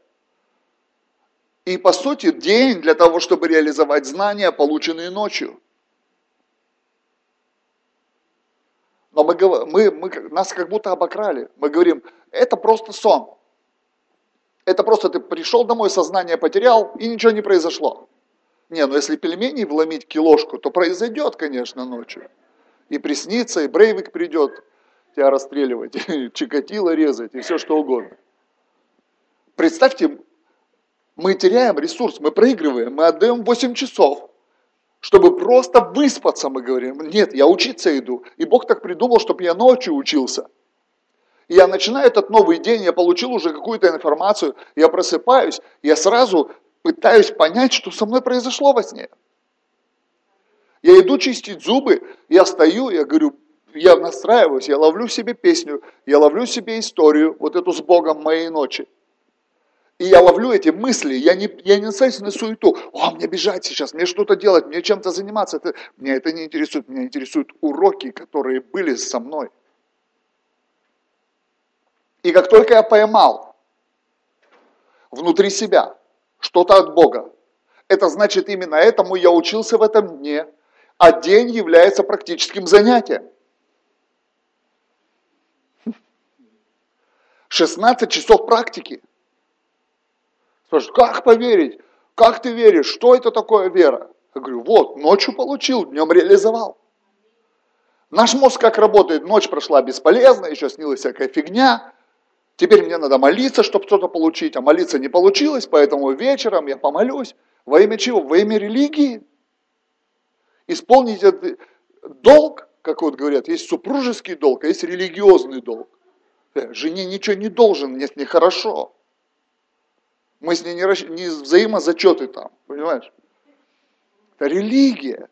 И по сути день для того, чтобы реализовать знания, полученные ночью. Но мы, мы, мы, нас как будто обокрали. Мы говорим, это просто сон. Это просто ты пришел домой, сознание потерял, и ничего не произошло. Не, ну если пельмени вломить килошку, то произойдет, конечно, ночью. И приснится, и Брейвик придет, тебя расстреливать, Чикатило резать и все что угодно. Представьте, мы теряем ресурс, мы проигрываем, мы отдаем 8 часов, чтобы просто выспаться, мы говорим. Нет, я учиться иду. И Бог так придумал, чтобы я ночью учился. И я начинаю этот новый день, я получил уже какую-то информацию, я просыпаюсь, я сразу пытаюсь понять, что со мной произошло во сне. Я иду чистить зубы, я стою, я говорю, я настраиваюсь, я ловлю себе песню, я ловлю себе историю, вот эту с Богом моей ночи. И я ловлю эти мысли, я не, я не настраиваюсь на суету. О, мне бежать сейчас, мне что-то делать, мне чем-то заниматься. Это, меня это не интересует, меня интересуют уроки, которые были со мной. И как только я поймал внутри себя что-то от Бога, это значит именно этому я учился в этом дне, а день является практическим занятием. 16 часов практики. Спрашивают, как поверить? Как ты веришь? Что это такое вера? Я говорю, вот, ночью получил, днем реализовал. Наш мозг как работает? Ночь прошла бесполезно, еще снилась всякая фигня. Теперь мне надо молиться, чтобы что-то получить, а молиться не получилось, поэтому вечером я помолюсь. Во имя чего? Во имя религии. Исполнить этот долг, как вот говорят, есть супружеский долг, а есть религиозный долг. Э, жене ничего не должен, мне с ней хорошо. Мы с ней не, расщ... не взаимозачеты там, понимаешь? Это религия.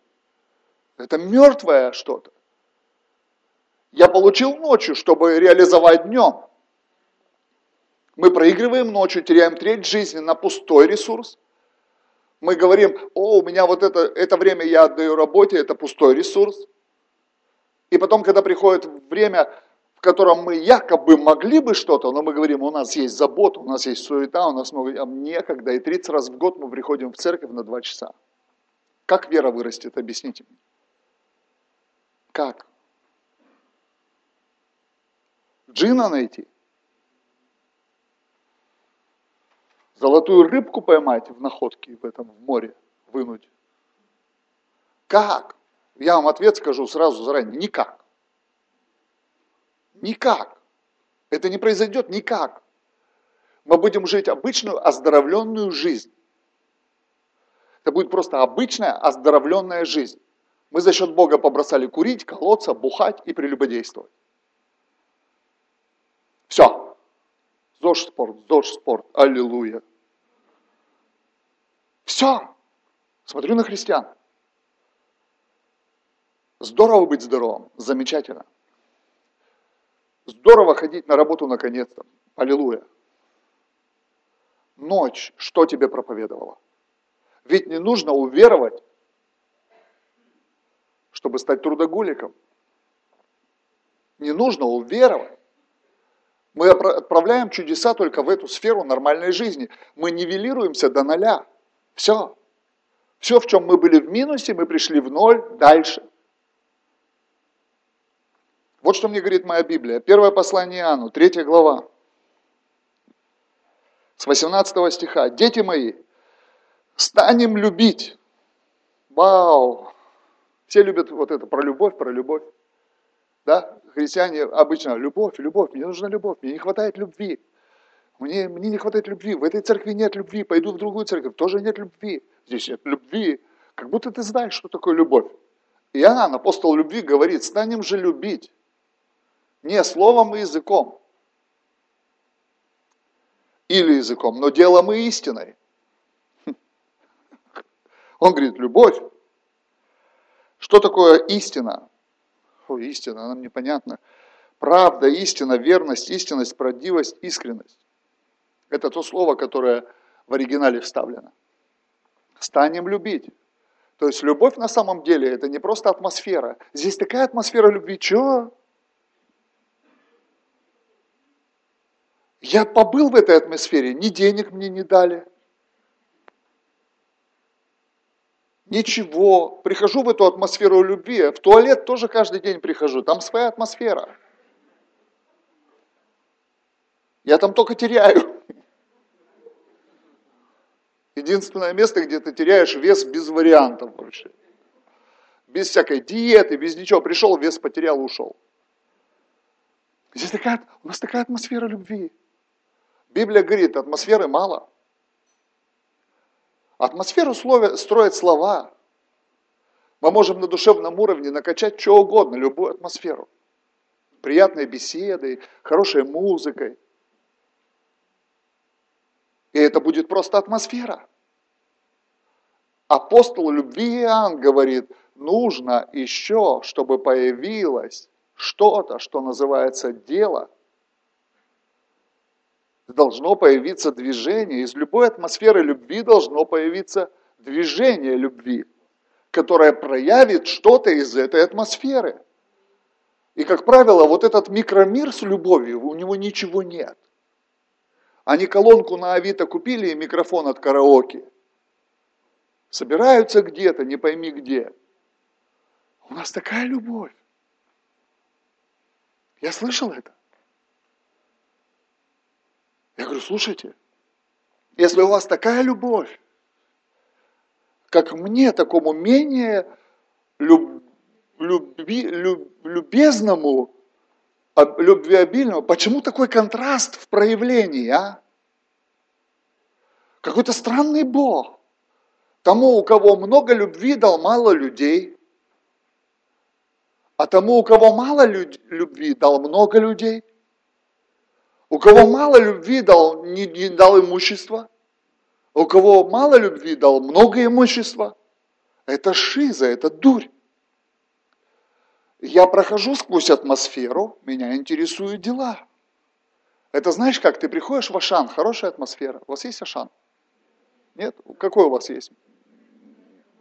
Это мертвое что-то. Я получил ночью, чтобы реализовать днем. Мы проигрываем ночью, теряем треть жизни на пустой ресурс. Мы говорим, о, у меня вот это, это время я отдаю работе, это пустой ресурс. И потом, когда приходит время в котором мы якобы могли бы что-то, но мы говорим, у нас есть забота, у нас есть суета, у нас много, а некогда, и 30 раз в год мы приходим в церковь на 2 часа. Как вера вырастет, объясните мне. Как? Джина найти? Золотую рыбку поймать в находке в этом в море, вынуть? Как? Я вам ответ скажу сразу заранее. Никак. Никак. Это не произойдет никак. Мы будем жить обычную оздоровленную жизнь. Это будет просто обычная оздоровленная жизнь. Мы за счет Бога побросали курить, колоться, бухать и прелюбодействовать. Все. ЗОЖ спорт, ЗОЖ спорт, аллилуйя. Все. Смотрю на христиан. Здорово быть здоровым, замечательно. Здорово ходить на работу наконец-то. Аллилуйя. Ночь, что тебе проповедовала? Ведь не нужно уверовать, чтобы стать трудоголиком. Не нужно уверовать. Мы отправляем чудеса только в эту сферу нормальной жизни. Мы нивелируемся до ноля. Все. Все, в чем мы были в минусе, мы пришли в ноль дальше. Вот что мне говорит моя Библия. Первое послание Иоанну, третья глава. С 18 стиха. Дети мои, станем любить. Вау! Все любят вот это про любовь, про любовь. Да? Христиане обычно любовь, любовь, мне нужна любовь, мне не хватает любви. Мне, мне не хватает любви, в этой церкви нет любви, пойду в другую церковь, тоже нет любви. Здесь нет любви. Как будто ты знаешь, что такое любовь. Иоанн, апостол любви, говорит, станем же любить Не словом и языком. Или языком, но делом и истиной. Он говорит, любовь. Что такое истина? О, истина, нам непонятно. Правда, истина, верность, истинность, правдивость, искренность. Это то слово, которое в оригинале вставлено. Станем любить. То есть любовь на самом деле это не просто атмосфера. Здесь такая атмосфера любви. Чего? Я побыл в этой атмосфере, ни денег мне не дали. Ничего. Прихожу в эту атмосферу любви. В туалет тоже каждый день прихожу. Там своя атмосфера. Я там только теряю. Единственное место, где ты теряешь вес без вариантов вообще. Без всякой диеты, без ничего. Пришел, вес потерял, ушел. Здесь такая, у нас такая атмосфера любви. Библия говорит, атмосферы мало. Атмосферу строят слова. Мы можем на душевном уровне накачать что угодно, любую атмосферу. Приятной беседой, хорошей музыкой, и это будет просто атмосфера. Апостол любви Иоанн говорит, нужно еще, чтобы появилось что-то, что называется дело. Должно появиться движение. Из любой атмосферы любви должно появиться движение любви, которое проявит что-то из этой атмосферы. И, как правило, вот этот микромир с любовью, у него ничего нет. Они колонку на Авито купили и микрофон от караоке. Собираются где-то, не пойми где. У нас такая любовь. Я слышал это. Я говорю, слушайте, если у вас такая любовь, как мне, такому менее люб, люби, люб, любезному, любвеобильного, почему такой контраст в проявлении, а? Какой-то странный Бог. Тому, у кого много любви, дал мало людей. А тому, у кого мало любви, дал много людей. У кого мало любви, дал, не, не дал имущество. У кого мало любви, дал много имущества. Это шиза, это дурь. Я прохожу сквозь атмосферу, меня интересуют дела. Это знаешь как, ты приходишь в Ашан, хорошая атмосфера. У вас есть Ашан? Нет? Какой у вас есть?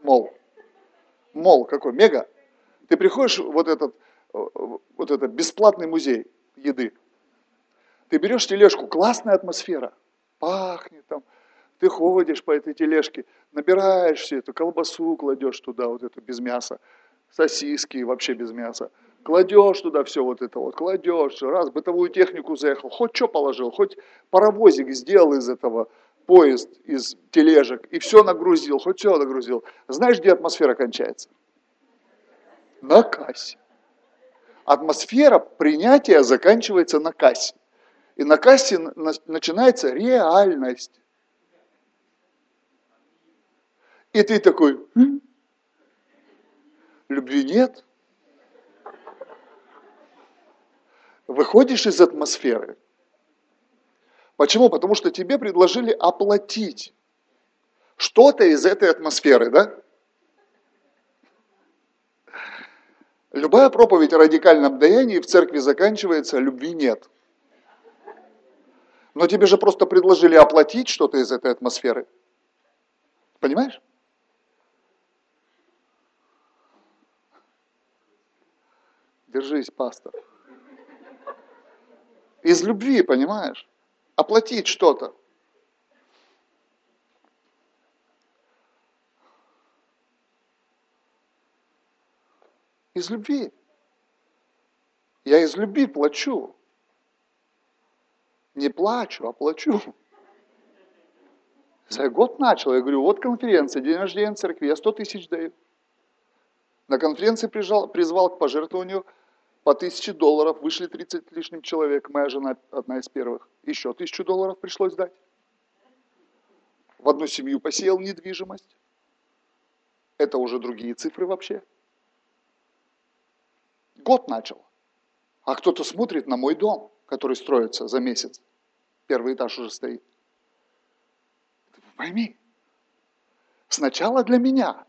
Мол. Мол какой? Мега? Ты приходишь вот этот, вот этот бесплатный музей еды. Ты берешь тележку, классная атмосфера, пахнет там, ты ходишь по этой тележке, набираешь все эту колбасу, кладешь туда, вот эту без мяса, сосиски вообще без мяса. Кладешь туда все вот это вот, кладешь, раз бытовую технику заехал, хоть что положил, хоть паровозик сделал из этого, поезд из тележек, и все нагрузил, хоть все нагрузил. Знаешь, где атмосфера кончается? На кассе. Атмосфера принятия заканчивается на кассе. И на кассе начинается реальность. И ты такой, любви нет. Выходишь из атмосферы. Почему? Потому что тебе предложили оплатить что-то из этой атмосферы, да? Любая проповедь о радикальном даянии в церкви заканчивается, любви нет. Но тебе же просто предложили оплатить что-то из этой атмосферы. Понимаешь? Держись, пастор. Из любви, понимаешь? Оплатить что-то. Из любви. Я из любви плачу. Не плачу, а плачу. За год начал, я говорю, вот конференция, день рождения церкви, я 100 тысяч даю. На конференции прижал, призвал к пожертвованию по тысяче долларов, вышли 30 лишним человек, моя жена одна из первых. Еще тысячу долларов пришлось дать. В одну семью посеял недвижимость. Это уже другие цифры вообще. Год начал. А кто-то смотрит на мой дом, который строится за месяц. Первый этаж уже стоит. Пойми, сначала для меня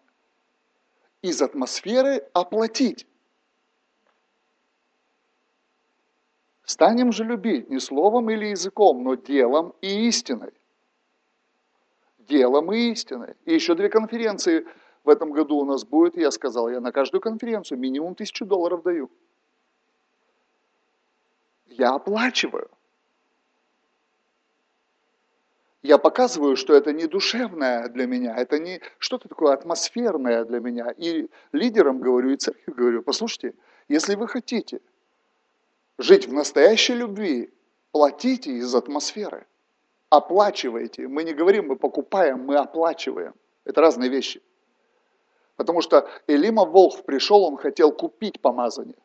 из атмосферы оплатить. Станем же любить не словом или языком, но делом и истиной. Делом и истиной. И еще две конференции в этом году у нас будет. Я сказал, я на каждую конференцию минимум тысячу долларов даю. Я оплачиваю. Я показываю, что это не душевное для меня, это не что-то такое атмосферное для меня. И лидерам говорю, и церкви говорю, послушайте, если вы хотите жить в настоящей любви, платите из атмосферы, оплачивайте. Мы не говорим, мы покупаем, мы оплачиваем. Это разные вещи. Потому что Элима Волхв пришел, он хотел купить помазание.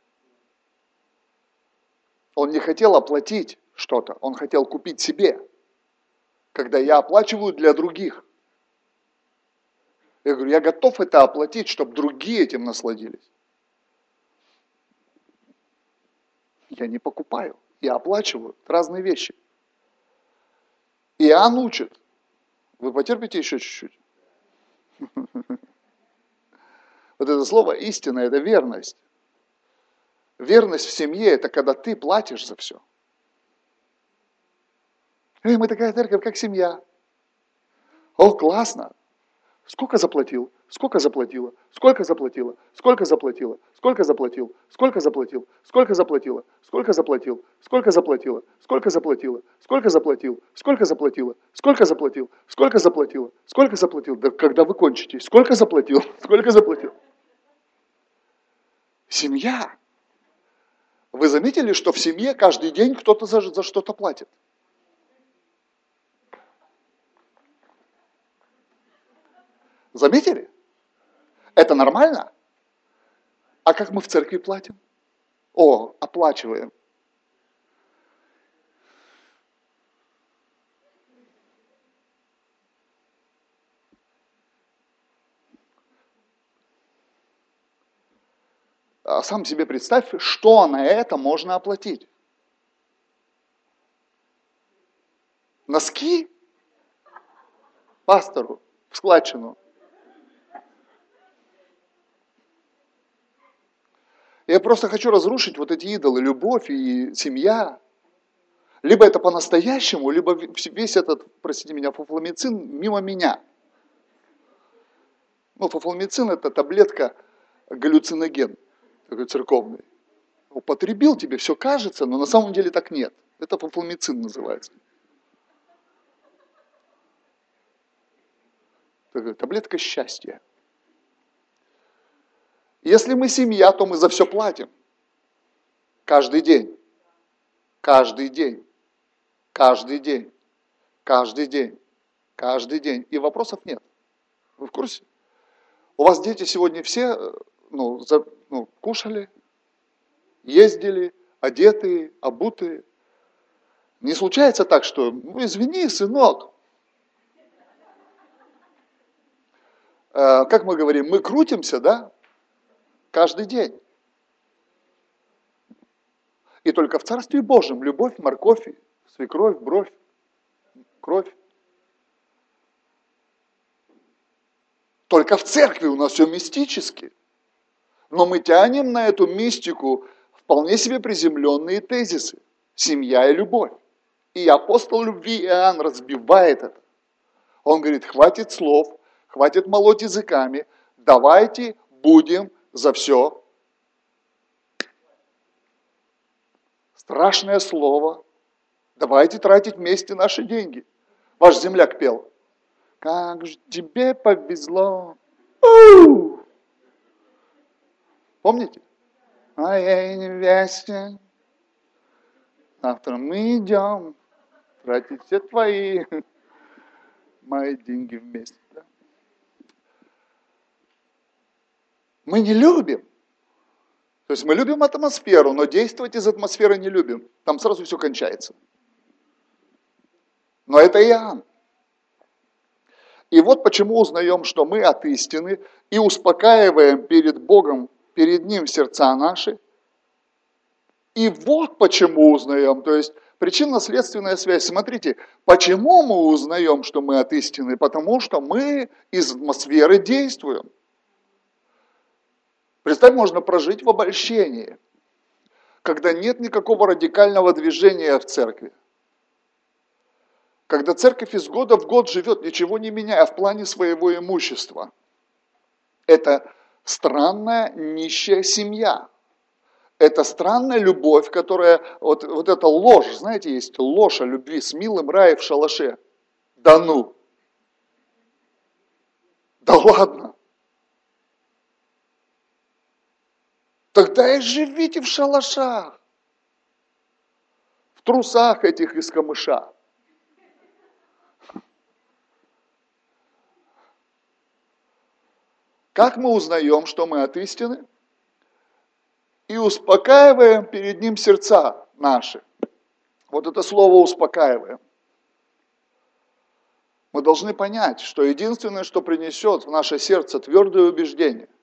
Он не хотел оплатить что-то, он хотел купить себе. Когда я оплачиваю для других. Я говорю, я готов это оплатить, чтобы другие этим насладились. Я не покупаю, я оплачиваю. Разные вещи. Иоанн учит. Вы потерпите еще чуть-чуть? Вот это слово истина, это верность. Верность в семье – это когда ты платишь за все. Эй, мы такая церковь, как семья. О, классно. Сколько заплатил? Сколько заплатила? Сколько заплатила? Сколько заплатила? Сколько заплатил? Сколько заплатил? Сколько заплатила? Сколько заплатил? Сколько заплатила? Сколько заплатила? Сколько заплатил? Сколько заплатила? Сколько заплатил? Сколько заплатила? Сколько заплатил? Да когда вы кончите? Сколько заплатил? Сколько заплатил? Семья. Вы заметили, что в семье каждый день кто-то за, за что-то платит? Заметили? Это нормально? А как мы в церкви платим? О, оплачиваем. А сам себе представь, что на это можно оплатить. Носки пастору в складчину. Я просто хочу разрушить вот эти идолы, любовь и семья. Либо это по-настоящему, либо весь этот, простите меня, фуфламицин мимо меня. Ну, фуфламицин это таблетка галлюциноген такой церковный. Употребил тебе, все кажется, но на самом деле так нет. Это фуфламицин называется. Таблетка счастья. Если мы семья, то мы за все платим. Каждый день. Каждый день. Каждый день. Каждый день. Каждый день. И вопросов нет. Вы в курсе? У вас дети сегодня все ну, за, ну, кушали, ездили, одетые, обутые. Не случается так, что, ну, извини, сынок, э, как мы говорим, мы крутимся, да, каждый день. И только в Царстве Божьем любовь, морковь, свекровь, бровь, кровь. Только в церкви у нас все мистически – но мы тянем на эту мистику вполне себе приземленные тезисы. Семья и любовь. И апостол любви Иоанн разбивает это. Он говорит, хватит слов, хватит молоть языками, давайте будем за все. Страшное слово. Давайте тратить вместе наши деньги. Ваш земляк пел. Как же тебе повезло. У-у-у! Помните? Моей невесте. Завтра мы идем тратить все твои мои деньги вместе. Да? Мы не любим. То есть мы любим атмосферу, но действовать из атмосферы не любим. Там сразу все кончается. Но это Иоанн. И вот почему узнаем, что мы от истины и успокаиваем перед Богом перед Ним сердца наши, И вот почему узнаем. То есть причинно-следственная связь. Смотрите, почему мы узнаем, что мы от истины? Потому что мы из атмосферы действуем. Представь, можно прожить в обольщении, когда нет никакого радикального движения в церкви. Когда церковь из года в год живет, ничего не меняя в плане своего имущества. Это странная нищая семья. Это странная любовь, которая, вот, вот эта ложь, знаете, есть ложь о любви с милым рай в шалаше. Да ну! Да ладно! Тогда и живите в шалашах, в трусах этих из камыша. Как мы узнаем, что мы от истины? И успокаиваем перед Ним сердца наши. Вот это слово успокаиваем. Мы должны понять, что единственное, что принесет в наше сердце твердое убеждение –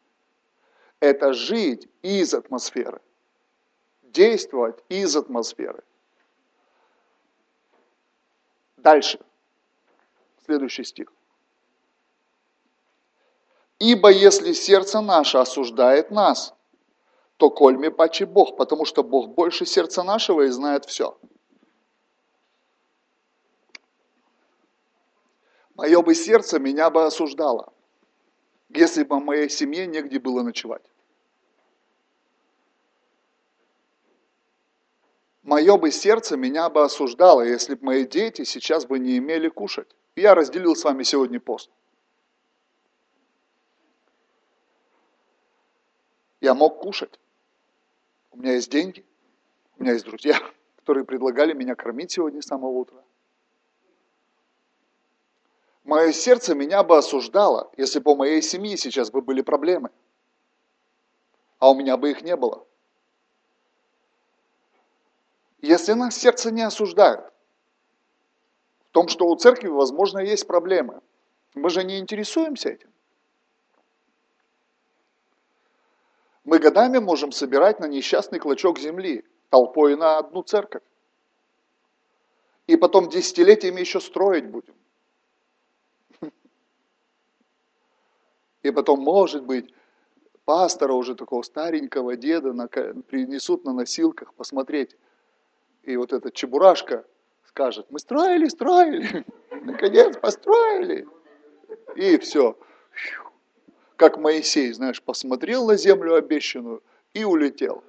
это жить из атмосферы, действовать из атмосферы. Дальше. Следующий стих. Ибо если сердце наше осуждает нас, то кольми паче Бог, потому что Бог больше сердца нашего и знает все. Мое бы сердце меня бы осуждало, если бы моей семье негде было ночевать. Мое бы сердце меня бы осуждало, если бы мои дети сейчас бы не имели кушать. Я разделил с вами сегодня пост. Я мог кушать. У меня есть деньги, у меня есть друзья, которые предлагали меня кормить сегодня с самого утра. Мое сердце меня бы осуждало, если бы у моей семьи сейчас бы были проблемы. А у меня бы их не было. Если нас сердце не осуждает, в том, что у церкви, возможно, есть проблемы, мы же не интересуемся этим. Мы годами можем собирать на несчастный клочок земли толпой на одну церковь. И потом десятилетиями еще строить будем. И потом, может быть, пастора уже такого старенького деда принесут на носилках посмотреть, и вот этот чебурашка скажет, мы строили, строили, наконец построили. И все. Как Моисей, знаешь, посмотрел на землю обещанную и улетел.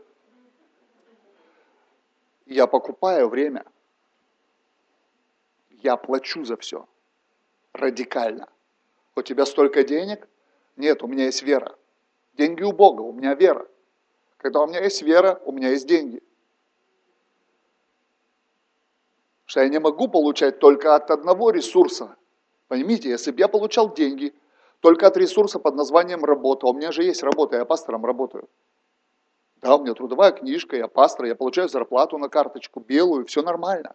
Я покупаю время. Я плачу за все. Радикально. У тебя столько денег? Нет, у меня есть вера. Деньги у Бога, у меня вера. Когда у меня есть вера, у меня есть деньги. что я не могу получать только от одного ресурса. Поймите, если бы я получал деньги только от ресурса под названием работа, у меня же есть работа, я пастором работаю. Да, у меня трудовая книжка, я пастор, я получаю зарплату на карточку белую, все нормально.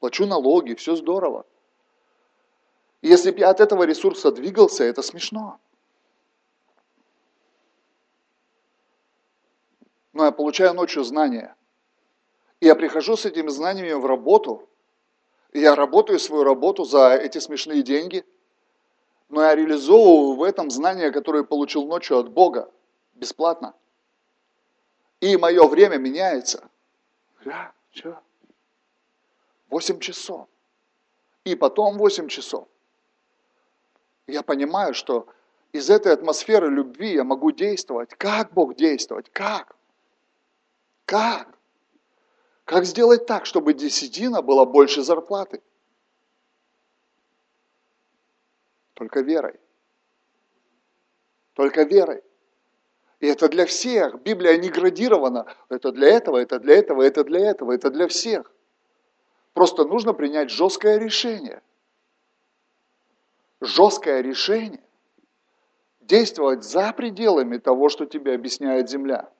Плачу налоги, все здорово. если бы я от этого ресурса двигался, это смешно. Но я получаю ночью знания – и я прихожу с этими знаниями в работу, и я работаю свою работу за эти смешные деньги, но я реализовываю в этом знания, которые получил ночью от Бога, бесплатно. И мое время меняется. Я, что? 8 часов. И потом 8 часов. Я понимаю, что из этой атмосферы любви я могу действовать. Как Бог действовать? Как? Как? Как сделать так, чтобы десятина была больше зарплаты? Только верой. Только верой. И это для всех. Библия не градирована. Это для этого, это для этого, это для этого, это для всех. Просто нужно принять жесткое решение. Жесткое решение. Действовать за пределами того, что тебе объясняет земля.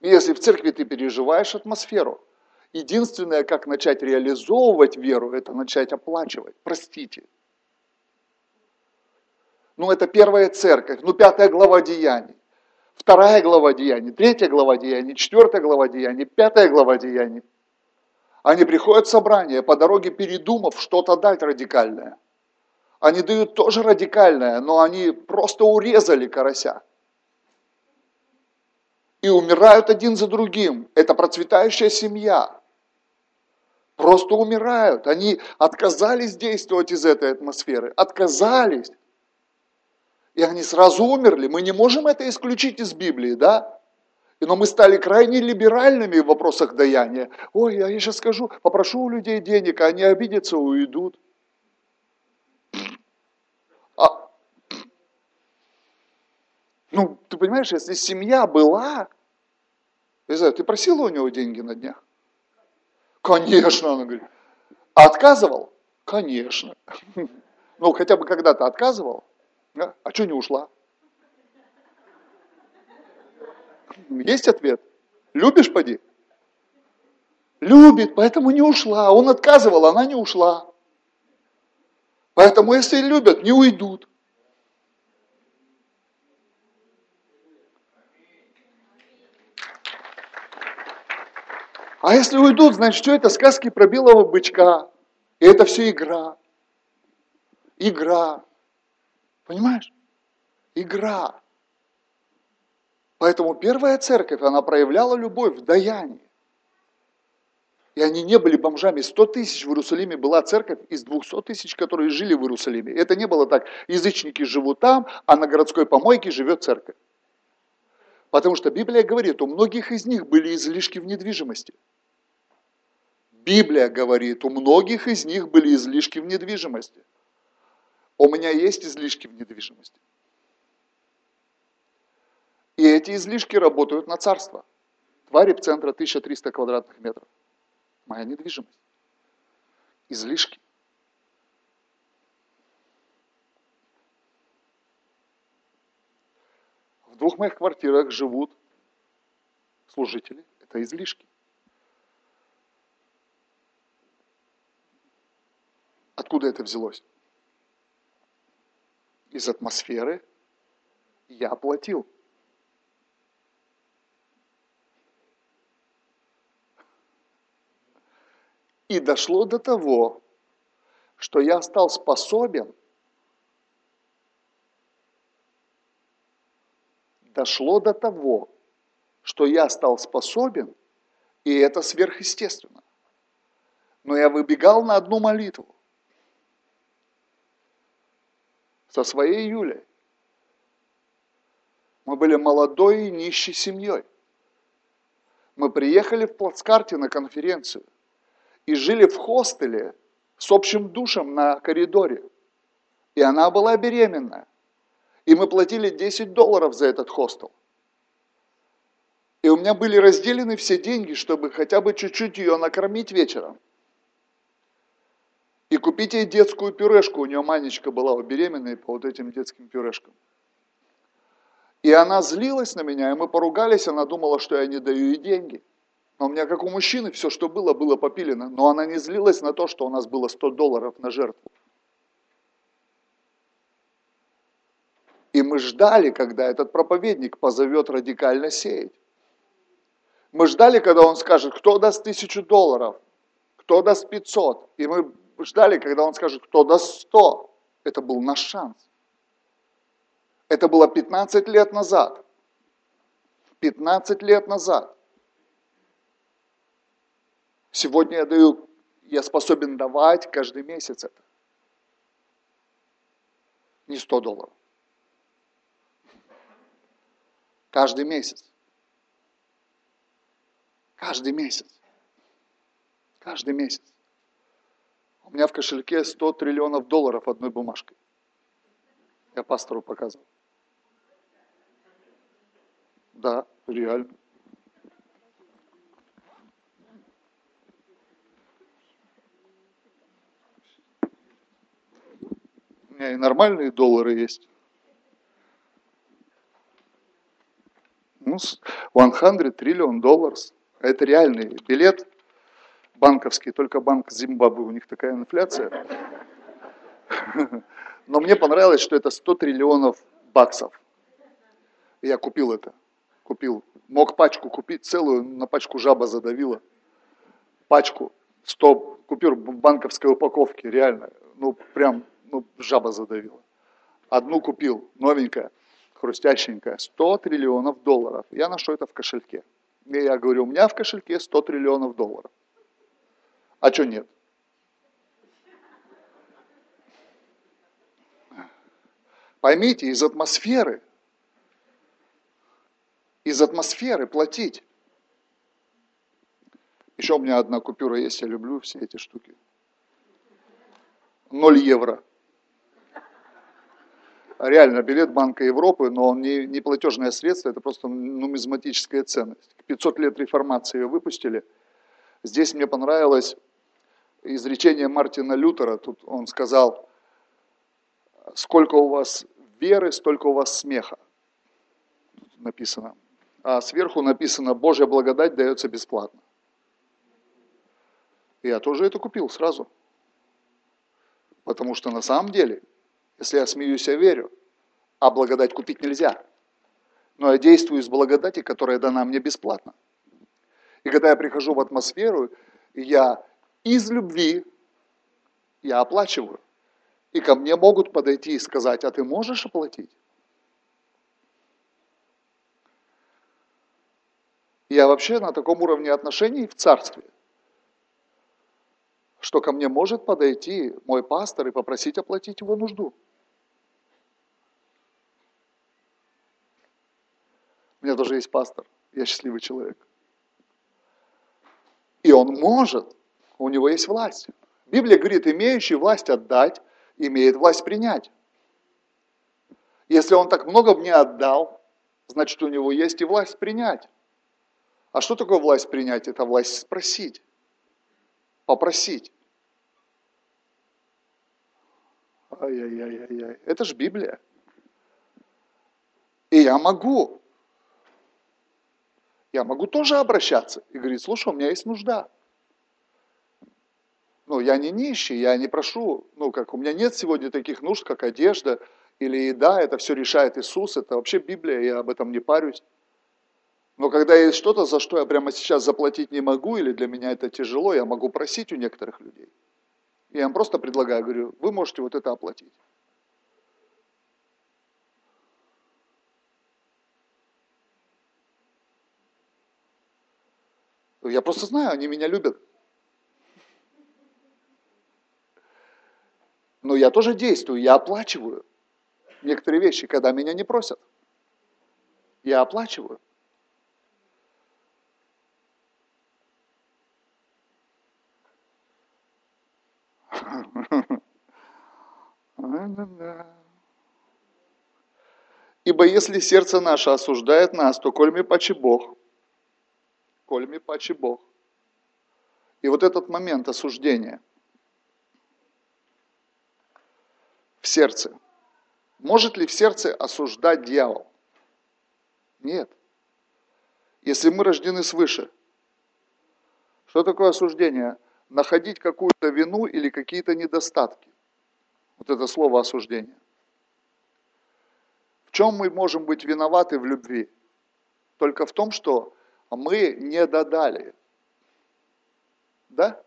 Если в церкви ты переживаешь атмосферу, единственное, как начать реализовывать веру, это начать оплачивать. Простите. Ну, это первая церковь, ну, пятая глава Деяний. вторая глава Деяний, третья глава Деяний, четвертая глава Деяний, пятая глава Деяний. Они приходят в собрание, по дороге передумав что-то дать радикальное. Они дают тоже радикальное, но они просто урезали карася. И умирают один за другим. Это процветающая семья. Просто умирают. Они отказались действовать из этой атмосферы. Отказались. И они сразу умерли. Мы не можем это исключить из Библии, да? Но мы стали крайне либеральными в вопросах даяния. Ой, я сейчас скажу, попрошу у людей денег, а они обидятся, уйдут. А, ну, ты понимаешь, если семья была, я знаю, ты просила у него деньги на днях? Конечно, она говорит. А отказывал? Конечно. Ну, хотя бы когда-то отказывал. А, а что не ушла? Есть ответ? Любишь, поди? Любит, поэтому не ушла. Он отказывал, она не ушла. Поэтому, если любят, не уйдут. А если уйдут, значит, что это сказки про белого бычка. И это все игра. Игра. Понимаешь? Игра. Поэтому первая церковь, она проявляла любовь в даянии. И они не были бомжами. 100 тысяч в Иерусалиме была церковь из 200 тысяч, которые жили в Иерусалиме. Это не было так, язычники живут там, а на городской помойке живет церковь. Потому что Библия говорит, у многих из них были излишки в недвижимости. Библия говорит, у многих из них были излишки в недвижимости. У меня есть излишки в недвижимости. И эти излишки работают на царство. Два центра 1300 квадратных метров. Моя недвижимость. Излишки. В двух моих квартирах живут служители. Это излишки. Откуда это взялось? Из атмосферы я платил. И дошло до того, что я стал способен, дошло до того, что я стал способен, и это сверхъестественно. Но я выбегал на одну молитву со своей Юлей. Мы были молодой и нищей семьей. Мы приехали в плацкарте на конференцию – и жили в хостеле с общим душем на коридоре. И она была беременна. И мы платили 10 долларов за этот хостел. И у меня были разделены все деньги, чтобы хотя бы чуть-чуть ее накормить вечером. И купить ей детскую пюрешку. У нее Манечка была у беременной по вот этим детским пюрешкам. И она злилась на меня, и мы поругались, она думала, что я не даю ей деньги. Но у меня, как у мужчины, все, что было, было попилено. Но она не злилась на то, что у нас было 100 долларов на жертву. И мы ждали, когда этот проповедник позовет радикально сеять. Мы ждали, когда он скажет, кто даст тысячу долларов, кто даст 500. И мы ждали, когда он скажет, кто даст 100. Это был наш шанс. Это было 15 лет назад. 15 лет назад. Сегодня я даю, я способен давать каждый месяц это. Не 100 долларов. Каждый месяц. Каждый месяц. Каждый месяц. У меня в кошельке 100 триллионов долларов одной бумажкой. Я пастору показывал. Да, реально. меня и нормальные доллары есть. Ну, 100 триллион долларов. Это реальный билет банковский, только банк Зимбабве, у них такая инфляция. Но мне понравилось, что это 100 триллионов баксов. Я купил это. купил. Мог пачку купить целую, на пачку жаба задавила. Пачку, 100 купюр банковской упаковке, реально. Ну, прям, ну, жаба задавила. Одну купил, новенькая, хрустященькая, 100 триллионов долларов. Я ношу это в кошельке. И я говорю, у меня в кошельке 100 триллионов долларов. А что нет? Поймите, из атмосферы, из атмосферы платить. Еще у меня одна купюра есть, я люблю все эти штуки. Ноль евро. Реально, билет Банка Европы, но он не, не платежное средство, это просто нумизматическая ценность. 500 лет реформации ее выпустили. Здесь мне понравилось изречение Мартина Лютера. Тут он сказал, сколько у вас веры, столько у вас смеха. Тут написано. А сверху написано, Божья благодать дается бесплатно. Я тоже это купил сразу. Потому что на самом деле, если я смеюсь, я верю. А благодать купить нельзя. Но я действую из благодати, которая дана мне бесплатно. И когда я прихожу в атмосферу, я из любви, я оплачиваю. И ко мне могут подойти и сказать, а ты можешь оплатить? Я вообще на таком уровне отношений в царстве, что ко мне может подойти мой пастор и попросить оплатить его нужду. У меня тоже есть пастор, я счастливый человек. И он может, у него есть власть. Библия говорит, имеющий власть отдать, имеет власть принять. Если он так много мне отдал, значит у него есть и власть принять. А что такое власть принять? Это власть спросить, попросить. Ай-яй-яй-яй. Это же Библия. И я могу. Я могу тоже обращаться и говорить, слушай, у меня есть нужда. Ну, я не нищий, я не прошу, ну, как, у меня нет сегодня таких нужд, как одежда или еда, это все решает Иисус, это вообще Библия, я об этом не парюсь. Но когда есть что-то, за что я прямо сейчас заплатить не могу, или для меня это тяжело, я могу просить у некоторых людей. Я им просто предлагаю, говорю, вы можете вот это оплатить. Я просто знаю, они меня любят. Но я тоже действую, я оплачиваю некоторые вещи, когда меня не просят. Я оплачиваю. Ибо если сердце наше осуждает нас, то коль ми паче Бог, коль ми паче Бог. И вот этот момент осуждения – в сердце. Может ли в сердце осуждать дьявол? Нет. Если мы рождены свыше. Что такое осуждение? Находить какую-то вину или какие-то недостатки. Вот это слово осуждение. В чем мы можем быть виноваты в любви? Только в том, что мы не додали. Да?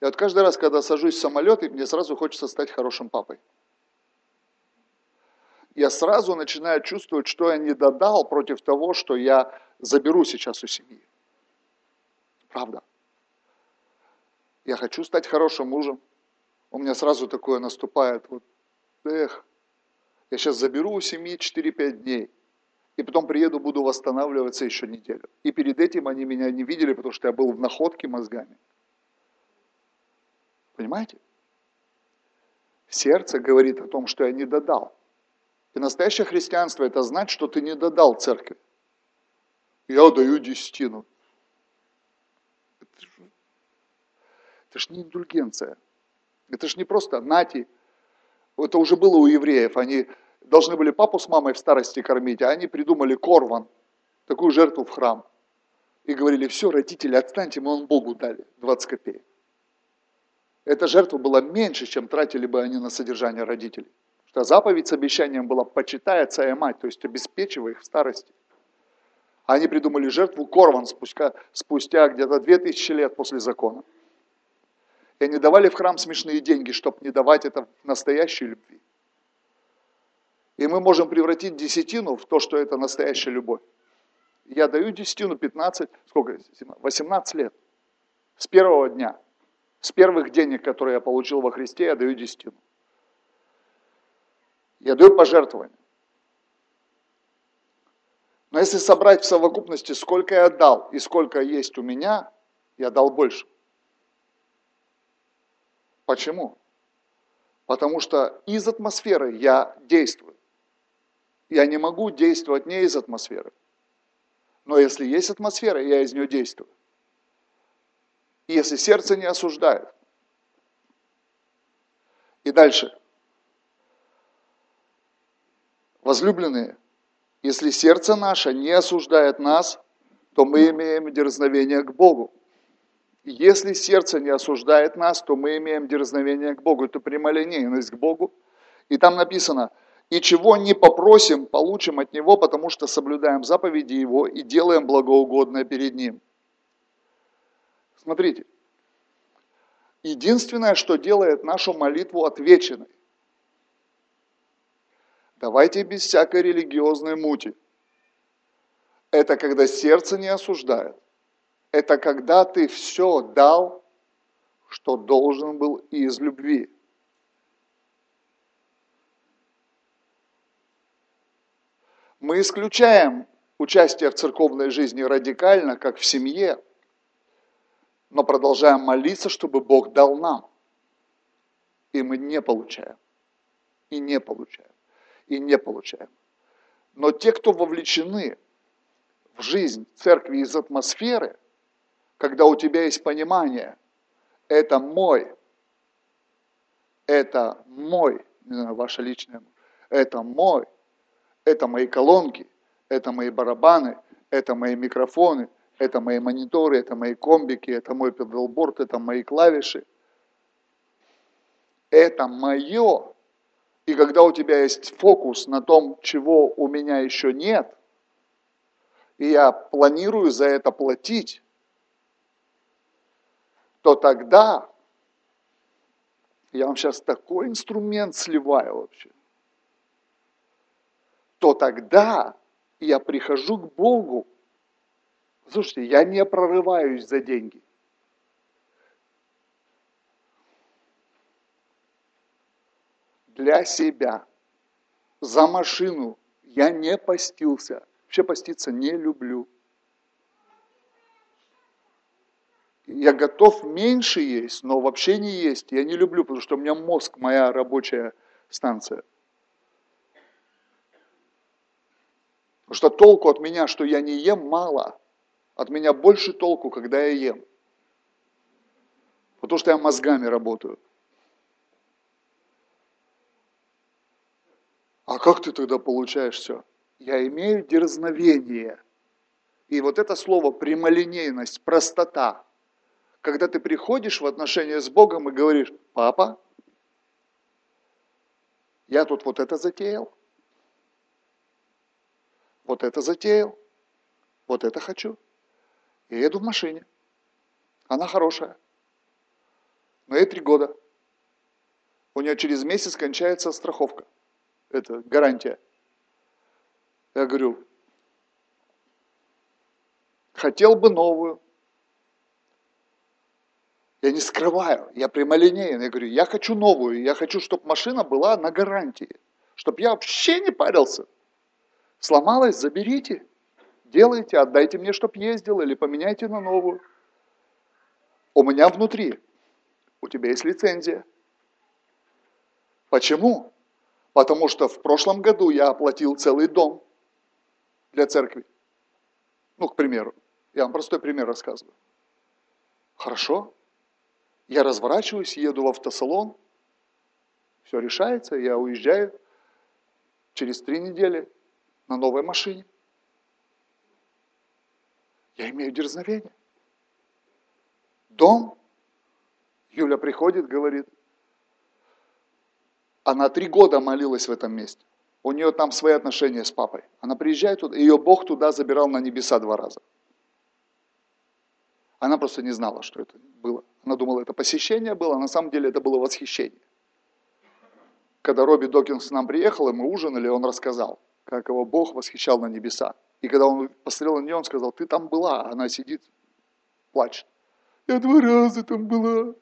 И вот каждый раз, когда сажусь в самолет, мне сразу хочется стать хорошим папой я сразу начинаю чувствовать, что я не додал против того, что я заберу сейчас у семьи. Правда. Я хочу стать хорошим мужем. У меня сразу такое наступает, вот, эх, я сейчас заберу у семьи 4-5 дней, и потом приеду, буду восстанавливаться еще неделю. И перед этим они меня не видели, потому что я был в находке мозгами. Понимаете? Сердце говорит о том, что я не додал. И настоящее христианство – это знать, что ты не додал церкви. Я даю десятину. Это же не индульгенция. Это же не просто нати. Это уже было у евреев. Они должны были папу с мамой в старости кормить, а они придумали корван, такую жертву в храм. И говорили, все, родители, отстаньте, мы он Богу дали 20 копеек. Эта жертва была меньше, чем тратили бы они на содержание родителей. Что заповедь с обещанием была «почитай отца и мать», то есть обеспечивай их в старости. Они придумали жертву Корван спустя, спустя где-то 2000 лет после закона. И они давали в храм смешные деньги, чтобы не давать это настоящей любви. И мы можем превратить десятину в то, что это настоящая любовь. Я даю десятину 15, сколько, 18 лет. С первого дня. С первых денег, которые я получил во Христе, я даю десятину. Я даю пожертвование. Но если собрать в совокупности, сколько я дал и сколько есть у меня, я дал больше. Почему? Потому что из атмосферы я действую. Я не могу действовать не из атмосферы. Но если есть атмосфера, я из нее действую. И если сердце не осуждает. И дальше. Возлюбленные, если сердце наше не осуждает нас, то мы имеем дерзновение к Богу. Если сердце не осуждает нас, то мы имеем дерзновение к Богу. Это прямолинейность к Богу. И там написано, и чего не попросим, получим от Него, потому что соблюдаем заповеди Его и делаем благоугодное перед Ним. Смотрите, единственное, что делает нашу молитву отвеченной, давайте без всякой религиозной мути, это когда сердце не осуждает – это когда ты все дал, что должен был из любви. Мы исключаем участие в церковной жизни радикально, как в семье, но продолжаем молиться, чтобы Бог дал нам. И мы не получаем. И не получаем. И не получаем. Но те, кто вовлечены в жизнь церкви из атмосферы – когда у тебя есть понимание, это мой, это мой, не знаю, ваше личное, это мой, это мои колонки, это мои барабаны, это мои микрофоны, это мои мониторы, это мои комбики, это мой педалборд, это мои клавиши. Это мое. И когда у тебя есть фокус на том, чего у меня еще нет, и я планирую за это платить, то тогда я вам сейчас такой инструмент сливаю вообще, то тогда я прихожу к Богу. Слушайте, я не прорываюсь за деньги. Для себя, за машину я не постился. Вообще поститься не люблю. я готов меньше есть, но вообще не есть. Я не люблю, потому что у меня мозг, моя рабочая станция. Потому что толку от меня, что я не ем, мало. От меня больше толку, когда я ем. Потому что я мозгами работаю. А как ты тогда получаешь все? Я имею дерзновение. И вот это слово прямолинейность, простота – когда ты приходишь в отношения с Богом и говоришь, папа, я тут вот это затеял, вот это затеял, вот это хочу. Я еду в машине. Она хорошая. Но ей три года. У нее через месяц кончается страховка. Это гарантия. Я говорю, хотел бы новую. Я не скрываю, я прямолинейный. Я говорю, я хочу новую, я хочу, чтобы машина была на гарантии. Чтобы я вообще не парился. Сломалась, заберите, делайте, отдайте мне, чтоб ездил, или поменяйте на новую. У меня внутри, у тебя есть лицензия. Почему? Потому что в прошлом году я оплатил целый дом для церкви. Ну, к примеру. Я вам простой пример рассказываю. Хорошо, я разворачиваюсь, еду в автосалон, все решается, я уезжаю через три недели на новой машине. Я имею дерзновение. Дом. Юля приходит, говорит, она три года молилась в этом месте. У нее там свои отношения с папой. Она приезжает туда, ее Бог туда забирал на небеса два раза. Она просто не знала, что это было. Она думала, это посещение было, а на самом деле это было восхищение. Когда Робби Докинс к нам приехал, и мы ужинали, он рассказал, как его Бог восхищал на небеса. И когда он посмотрел на нее, он сказал, ты там была, она сидит, плачет. Я два раза там была.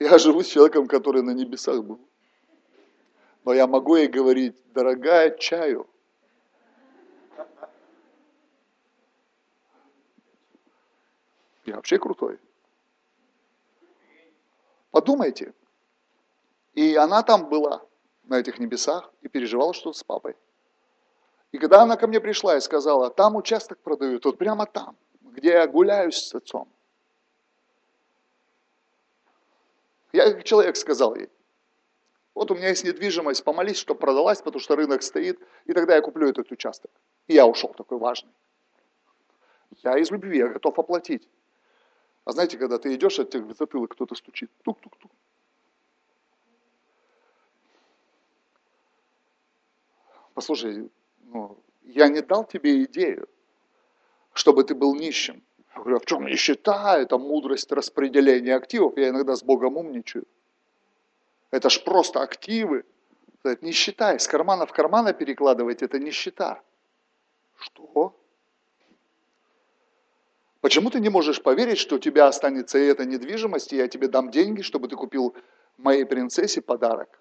Я живу с человеком, который на небесах был. Но я могу ей говорить, дорогая, чаю. Я вообще крутой. Подумайте. И она там была, на этих небесах, и переживала что-то с папой. И когда она ко мне пришла и сказала, там участок продают, вот прямо там, где я гуляю с отцом. Я как человек сказал ей, вот у меня есть недвижимость, помолись, чтобы продалась, потому что рынок стоит, и тогда я куплю этот участок. И я ушел такой важный. Я из любви, я готов оплатить. А знаете, когда ты идешь, от тебя в затылок кто-то стучит. Тук-тук-тук. Послушай, ну, я не дал тебе идею, чтобы ты был нищим. Я говорю, а в чем нищета? Это мудрость распределения активов. Я иногда с Богом умничаю. Это ж просто активы. Это нищета. Из кармана в кармана перекладывать – это нищета. Что? Почему ты не можешь поверить, что у тебя останется и эта недвижимость, и я тебе дам деньги, чтобы ты купил моей принцессе подарок?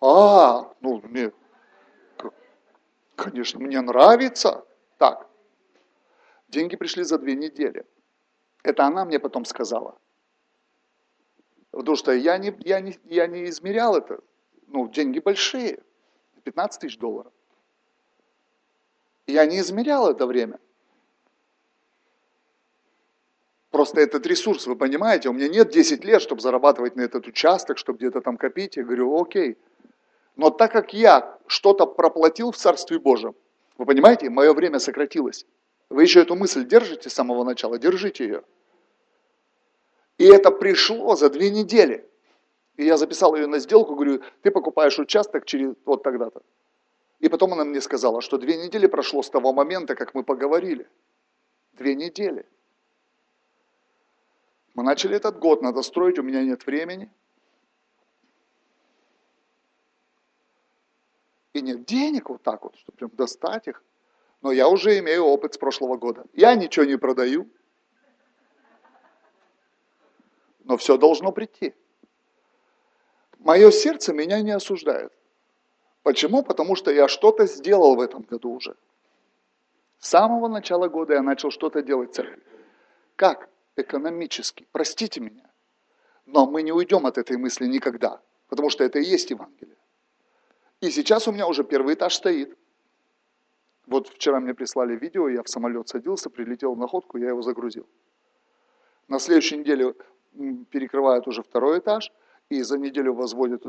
А, ну, мне, конечно, мне нравится. Так, Деньги пришли за две недели. Это она мне потом сказала. Потому что я не, я не, я не измерял это. Ну, деньги большие. 15 тысяч долларов. Я не измерял это время. Просто этот ресурс, вы понимаете, у меня нет 10 лет, чтобы зарабатывать на этот участок, чтобы где-то там копить. Я говорю, окей. Но так как я что-то проплатил в Царстве Божьем, вы понимаете, мое время сократилось. Вы еще эту мысль держите с самого начала, держите ее. И это пришло за две недели. И я записал ее на сделку, говорю, ты покупаешь участок через вот тогда-то. И потом она мне сказала, что две недели прошло с того момента, как мы поговорили. Две недели. Мы начали этот год, надо строить, у меня нет времени. И нет денег вот так вот, чтобы прям достать их но я уже имею опыт с прошлого года. Я ничего не продаю, но все должно прийти. Мое сердце меня не осуждает. Почему? Потому что я что-то сделал в этом году уже. С самого начала года я начал что-то делать церкви. Как? Экономически. Простите меня. Но мы не уйдем от этой мысли никогда, потому что это и есть Евангелие. И сейчас у меня уже первый этаж стоит. Вот вчера мне прислали видео, я в самолет садился, прилетел в находку, я его загрузил. На следующей неделе перекрывают уже второй этаж, и за неделю возводят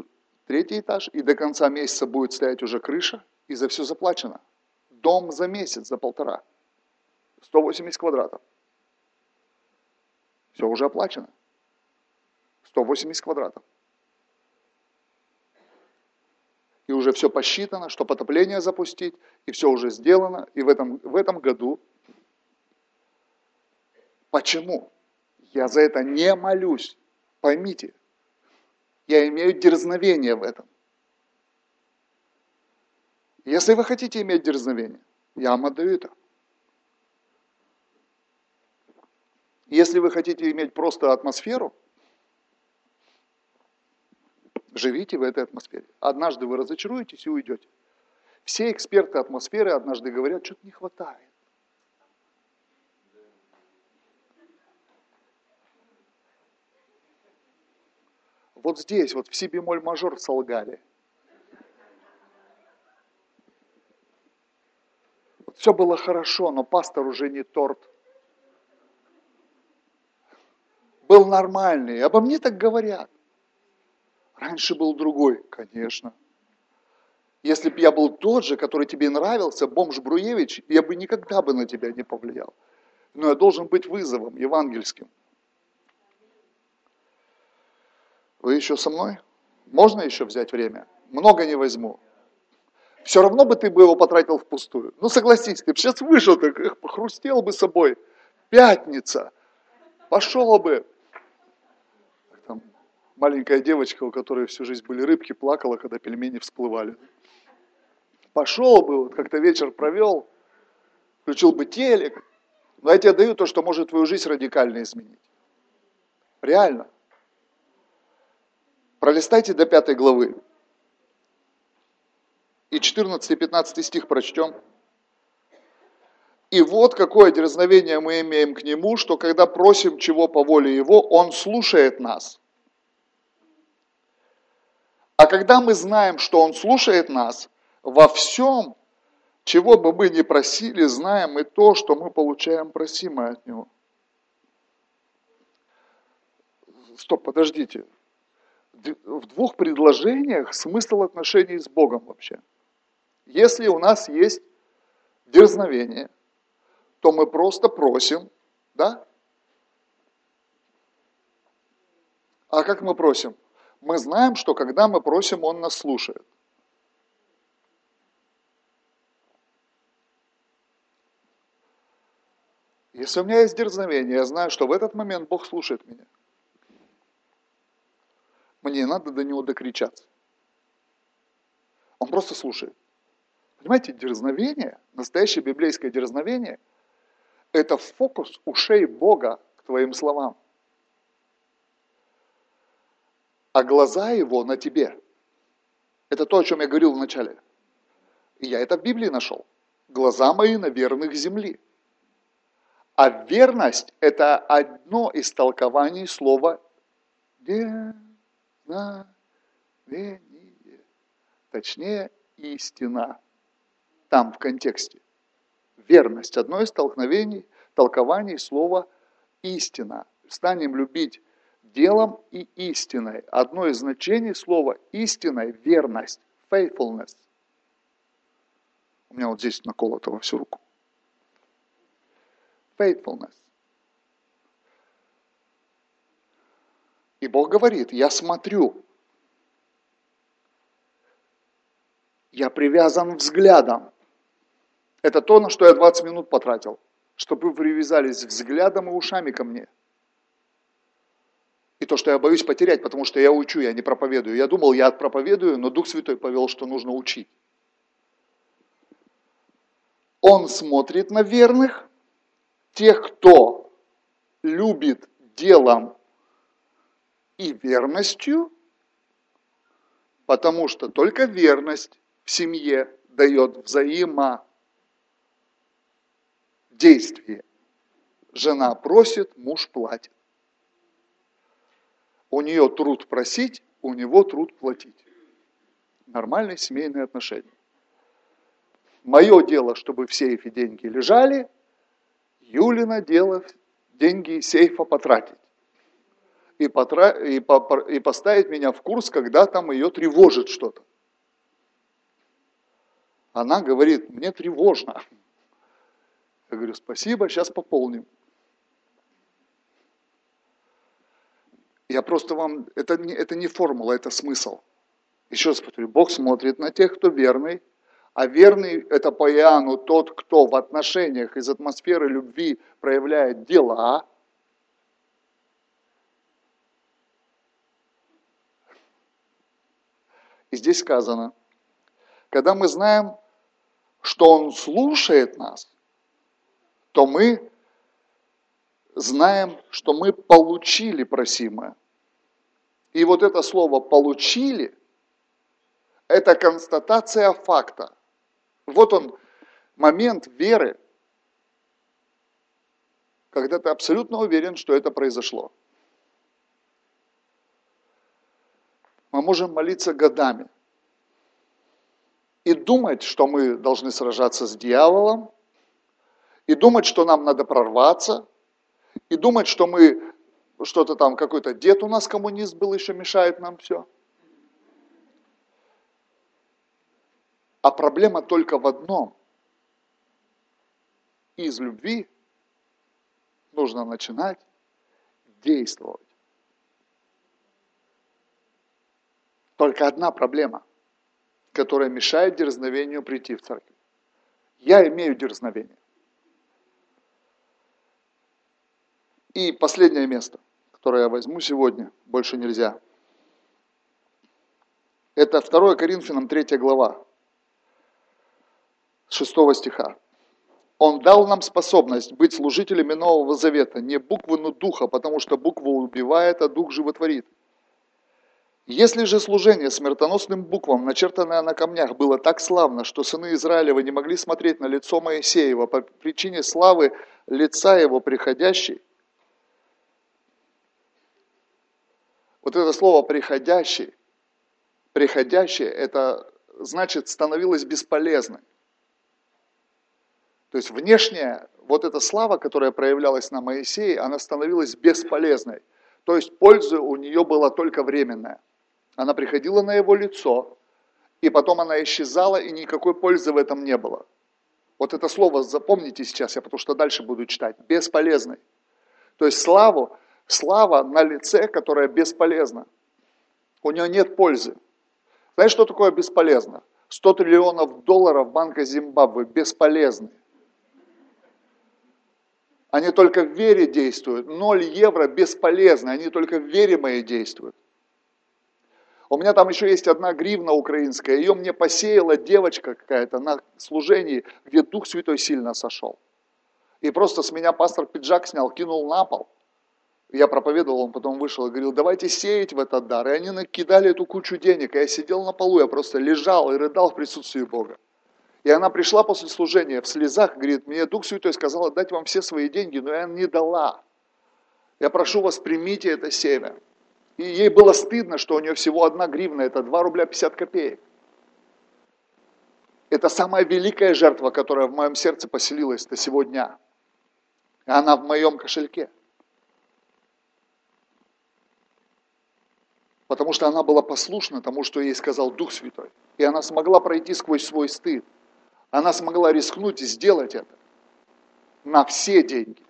третий этаж, и до конца месяца будет стоять уже крыша, и за все заплачено. Дом за месяц, за полтора. 180 квадратов. Все уже оплачено. 180 квадратов. и уже все посчитано, что потопление запустить, и все уже сделано, и в этом, в этом году. Почему? Я за это не молюсь. Поймите, я имею дерзновение в этом. Если вы хотите иметь дерзновение, я вам отдаю это. Если вы хотите иметь просто атмосферу, Живите в этой атмосфере. Однажды вы разочаруетесь и уйдете. Все эксперты атмосферы однажды говорят, что-то не хватает. Вот здесь, вот в си бемоль мажор солгали. Все было хорошо, но пастор уже не торт. Был нормальный. Обо мне так говорят. Раньше был другой, конечно. Если бы я был тот же, который тебе нравился, бомж Бруевич, я бы никогда бы на тебя не повлиял. Но я должен быть вызовом евангельским. Вы еще со мной? Можно еще взять время? много не возьму. Все равно бы ты бы его потратил впустую. Ну согласись, ты бы сейчас вышел, так эх, похрустел бы собой. Пятница. Пошел бы. Там маленькая девочка, у которой всю жизнь были рыбки, плакала, когда пельмени всплывали. Пошел бы, вот как-то вечер провел, включил бы телек. Но я тебе даю то, что может твою жизнь радикально изменить. Реально. Пролистайте до пятой главы. И 14 и 15 стих прочтем. И вот какое дерзновение мы имеем к Нему, что когда просим чего по воле Его, Он слушает нас. А когда мы знаем, что Он слушает нас, во всем, чего бы мы ни просили, знаем и то, что мы получаем просимое от Него. Стоп, подождите. В двух предложениях смысл отношений с Богом вообще. Если у нас есть дерзновение, то мы просто просим, да? А как мы просим? Мы знаем, что когда мы просим, Он нас слушает. Если у меня есть дерзновение, я знаю, что в этот момент Бог слушает меня. Мне не надо до Него докричаться. Он просто слушает. Понимаете, дерзновение, настоящее библейское дерзновение, это фокус ушей Бога к твоим словам. А глаза Его на тебе. Это то, о чем я говорил в начале. И я это в Библии нашел. Глаза мои на верных земли. А верность – это одно из толкований слова дерзновение. Точнее, истина. Там в контексте. Верность – одно из толкновений, толкований слова истина. Станем любить делом и истиной. Одно из значений слова истиной – верность, faithfulness. У меня вот здесь наколото во всю руку faithfulness. И Бог говорит, я смотрю, я привязан взглядом. Это то, на что я 20 минут потратил, чтобы вы привязались взглядом и ушами ко мне. И то, что я боюсь потерять, потому что я учу, я не проповедую. Я думал, я проповедую, но Дух Святой повел, что нужно учить. Он смотрит на верных, тех, кто любит делом и верностью, потому что только верность в семье дает взаимодействие. Жена просит, муж платит. У нее труд просить, у него труд платить. Нормальные семейные отношения. Мое дело, чтобы в сейфе деньги лежали – Юлина дело деньги из сейфа потратить. И, потра... и, по... и поставить меня в курс, когда там ее тревожит что-то. Она говорит, мне тревожно. Я говорю, спасибо, сейчас пополним. Я просто вам, это не, это не формула, это смысл. Еще раз повторю, Бог смотрит на тех, кто верный, а верный – это по Иоанну тот, кто в отношениях из атмосферы любви проявляет дела. И здесь сказано, когда мы знаем, что Он слушает нас, то мы знаем, что мы получили просимое. И вот это слово «получили» – это констатация факта – вот он, момент веры, когда ты абсолютно уверен, что это произошло. Мы можем молиться годами и думать, что мы должны сражаться с дьяволом, и думать, что нам надо прорваться, и думать, что мы что-то там, какой-то дед у нас коммунист был, еще мешает нам все – А проблема только в одном. Из любви нужно начинать действовать. Только одна проблема. которое мешает дерзновению прийти в церковь. Я имею дерзновение. И последнее место, которое я возьму сегодня, больше нельзя. Это 2 Коринфянам 3 глава, 6 стиха. Он дал нам способность быть служителями Нового Завета, не буквы, но духа, потому что буква убивает, а дух животворит. Если же служение смертоносным буквам, начертанное на камнях, было так славно, что сыны Израилевы не могли смотреть на лицо Моисеева по причине славы лица его приходящей, вот это слово «приходящий», «приходящий» это значит становилось бесполезной. То есть внешняя вот эта слава, которая проявлялась на Моисее, она становилась бесполезной. То есть польза у нее была только временная. Она приходила на его лицо, и потом она исчезала, и никакой пользы в этом не было. Вот это слово запомните сейчас, я потому что дальше буду читать. Бесполезный. То есть славу, слава на лице, которая бесполезна. У нее нет пользы. Знаешь, что такое бесполезно? 100 триллионов долларов Банка Зимбабве бесполезны. Они только в вере действуют. Ноль евро бесполезны, они только в вере моей действуют. У меня там еще есть одна гривна украинская, ее мне посеяла девочка какая-то на служении, где Дух Святой сильно сошел. И просто с меня пастор пиджак снял, кинул на пол. Я проповедовал, он потом вышел и говорил, давайте сеять в этот дар. И они накидали эту кучу денег, и я сидел на полу, я просто лежал и рыдал в присутствии Бога. И она пришла после служения в слезах, говорит, мне Дух Святой сказал отдать вам все свои деньги, но я не дала. Я прошу вас, примите это семя. И ей было стыдно, что у нее всего одна гривна, это 2 рубля 50 копеек. Это самая великая жертва, которая в моем сердце поселилась до сегодня. И она в моем кошельке. Потому что она была послушна тому, что ей сказал Дух Святой. И она смогла пройти сквозь свой стыд. Она смогла рискнуть и сделать это на все деньги.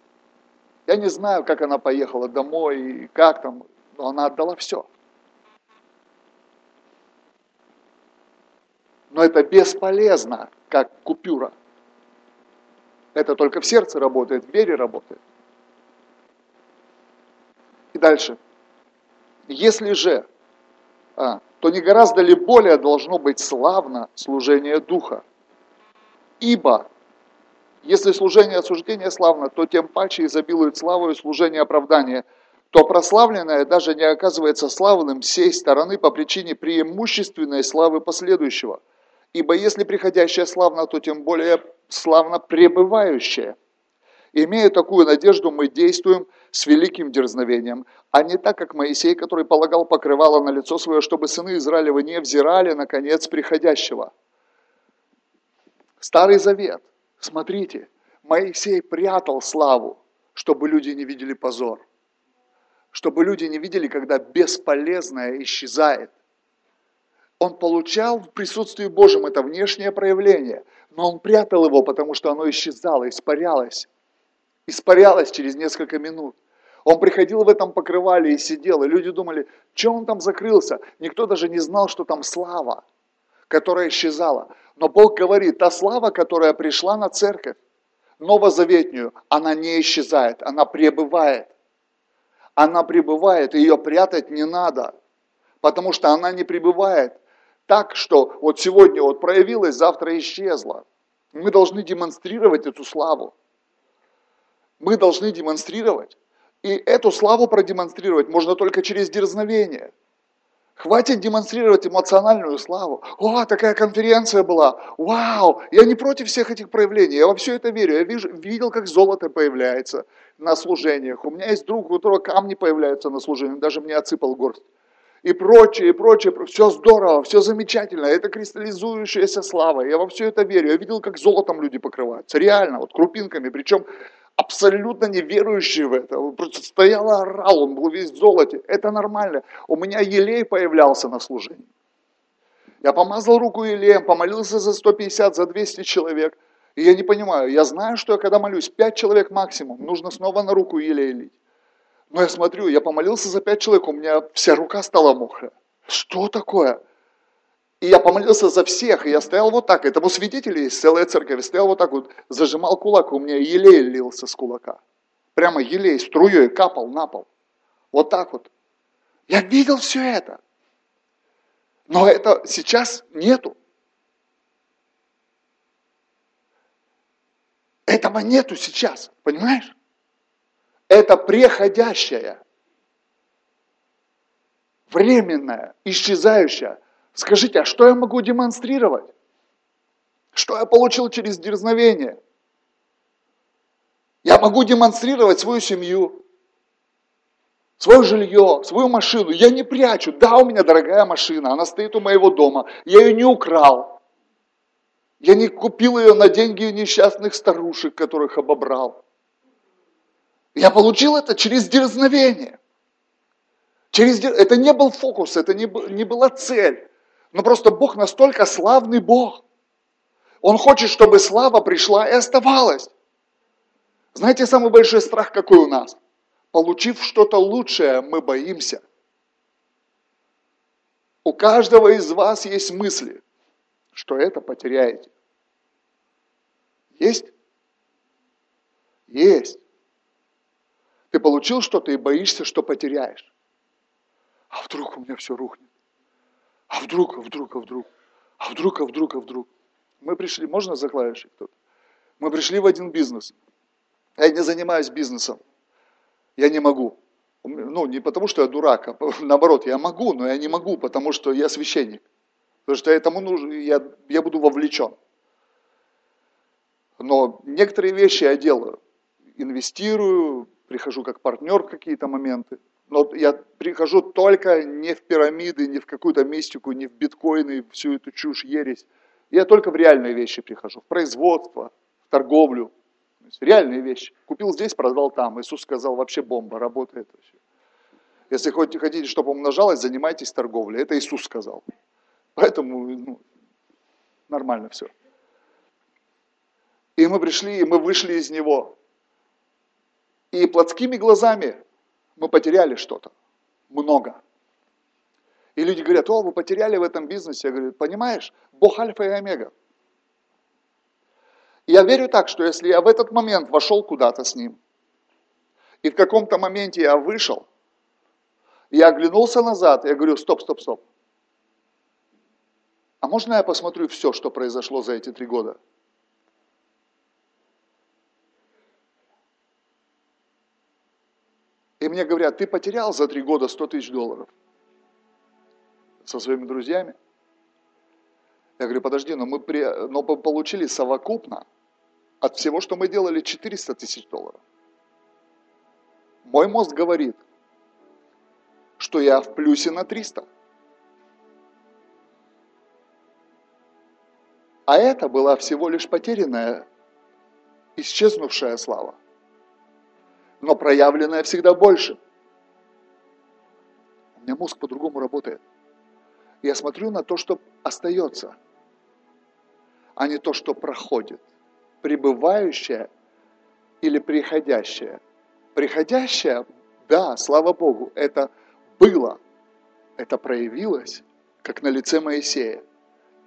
Я не знаю, как она поехала домой и как там, но она отдала все. Но это бесполезно, как купюра. Это только в сердце работает, в вере работает. И дальше. Если же, а, то не гораздо ли более должно быть славно служение Духа? Ибо, если служение осуждения славно, то тем паче изобилует славу и служение оправдания, то прославленное даже не оказывается славным сей стороны по причине преимущественной славы последующего. Ибо если приходящее славно, то тем более славно пребывающее. Имея такую надежду, мы действуем с великим дерзновением, а не так, как Моисей, который полагал покрывало на лицо свое, чтобы сыны Израилевы не взирали на конец приходящего. Старый Завет, смотрите, Моисей прятал славу, чтобы люди не видели позор. Чтобы люди не видели, когда бесполезное исчезает. Он получал в присутствии Божьем это внешнее проявление, но он прятал его, потому что оно исчезало, испарялось. Испарялось через несколько минут. Он приходил в этом покрывале и сидел, и люди думали, что он там закрылся. Никто даже не знал, что там слава, которая исчезала. Но Бог говорит, та слава, которая пришла на церковь, новозаветнюю, она не исчезает, она пребывает. Она пребывает, ее прятать не надо, потому что она не пребывает так, что вот сегодня вот проявилась, завтра исчезла. Мы должны демонстрировать эту славу. Мы должны демонстрировать. И эту славу продемонстрировать можно только через дерзновение – Хватит демонстрировать эмоциональную славу. О, такая конференция была. Вау! Я не против всех этих проявлений. Я во все это верю. Я вижу, видел, как золото появляется на служениях. У меня есть друг, у которого камни появляются на служениях. Даже мне отсыпал горсть. И прочее, и прочее. Все здорово, все замечательно. Это кристаллизующаяся слава. Я во все это верю. Я видел, как золотом люди покрываются. Реально, вот крупинками. Причем абсолютно не верующий в это. Он просто стоял и орал, он был весь в золоте. Это нормально. У меня елей появлялся на служении. Я помазал руку елеем, помолился за 150, за 200 человек. И я не понимаю, я знаю, что я когда молюсь, 5 человек максимум, нужно снова на руку елей лить. Но я смотрю, я помолился за 5 человек, у меня вся рука стала мокрая. Что такое? И я помолился за всех, и я стоял вот так, этому свидетели есть целая церковь, я стоял вот так вот, зажимал кулак, у меня елей лился с кулака. Прямо елей струей капал на пол. Вот так вот. Я видел все это. Но это сейчас нету. Этого нету сейчас, понимаешь? Это преходящее, временное, исчезающее. Скажите, а что я могу демонстрировать? Что я получил через дерзновение? Я могу демонстрировать свою семью, свое жилье, свою машину. Я не прячу. Да, у меня дорогая машина, она стоит у моего дома. Я ее не украл. Я не купил ее на деньги несчастных старушек, которых обобрал. Я получил это через дерзновение. Через, это не был фокус, это не, не была цель. Но просто Бог настолько славный Бог. Он хочет, чтобы слава пришла и оставалась. Знаете, самый большой страх какой у нас? Получив что-то лучшее, мы боимся. У каждого из вас есть мысли, что это потеряете. Есть? Есть. Ты получил что-то и боишься, что потеряешь. А вдруг у меня все рухнет? А вдруг, а вдруг, а вдруг? А вдруг, а вдруг, а вдруг? Мы пришли, можно за клавишей кто-то? Мы пришли в один бизнес. Я не занимаюсь бизнесом. Я не могу. Ну, не потому, что я дурак, а наоборот, я могу, но я не могу, потому что я священник. Потому что этому нужно, я, я буду вовлечен. Но некоторые вещи я делаю. Инвестирую, прихожу как партнер в какие-то моменты. Но я прихожу только не в пирамиды, не в какую-то мистику, не в биткоины, всю эту чушь, ересь. Я только в реальные вещи прихожу, в производство, в торговлю. То есть реальные вещи. Купил здесь, продал там. Иисус сказал, вообще бомба, работает вообще. Если хотите, чтобы умножалось, занимайтесь торговлей. Это Иисус сказал. Поэтому ну, нормально все. И мы пришли, и мы вышли из него. И плотскими глазами мы потеряли что-то. Много. И люди говорят, о, вы потеряли в этом бизнесе. Я говорю, понимаешь, Бог альфа и омега. И я верю так, что если я в этот момент вошел куда-то с ним, и в каком-то моменте я вышел, я оглянулся назад, и я говорю, стоп, стоп, стоп. А можно я посмотрю все, что произошло за эти три года? Мне говорят, ты потерял за три года 100 тысяч долларов со своими друзьями. Я говорю, подожди, но мы, при, но мы получили совокупно от всего, что мы делали, 400 тысяч долларов. Мой мозг говорит, что я в плюсе на 300. А это была всего лишь потерянная, исчезнувшая слава но проявленное всегда больше. У меня мозг по-другому работает. Я смотрю на то, что остается, а не то, что проходит. Пребывающее или приходящее. Приходящее, да, слава Богу, это было, это проявилось, как на лице Моисея,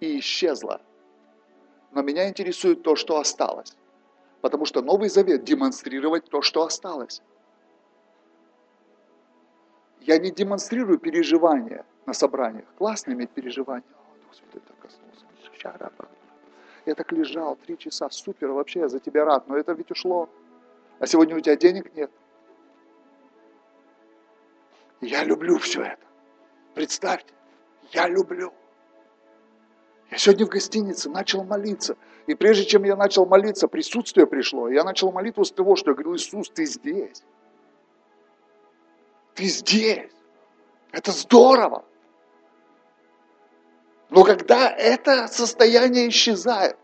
и исчезло. Но меня интересует то, что осталось. Потому что Новый Завет демонстрировать то, что осталось. Я не демонстрирую переживания на собраниях. Классно иметь переживания. Дух Святой так коснулся. Я так лежал три часа, супер, вообще я за тебя рад, но это ведь ушло. А сегодня у тебя денег нет. Я люблю все это. Представьте, я люблю. Я сегодня в гостинице начал молиться. И прежде чем я начал молиться, присутствие пришло. Я начал молитву с того, что я говорю, Иисус, ты здесь. Ты здесь. Это здорово. Но когда это состояние исчезает,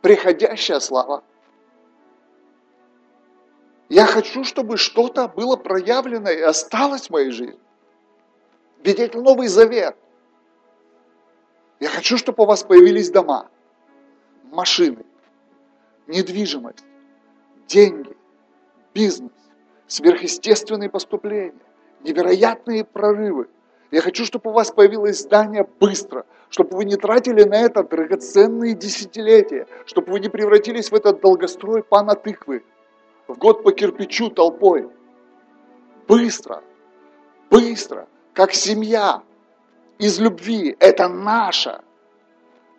приходящая слава, я хочу, чтобы что-то было проявлено и осталось в моей жизни. Ведь это Новый Завет – я хочу, чтобы у вас появились дома, машины, недвижимость, деньги, бизнес, сверхъестественные поступления, невероятные прорывы. Я хочу, чтобы у вас появилось здание быстро, чтобы вы не тратили на это драгоценные десятилетия, чтобы вы не превратились в этот долгострой пана тыквы, в год по кирпичу толпой. Быстро, быстро, как семья, из любви. Это наше.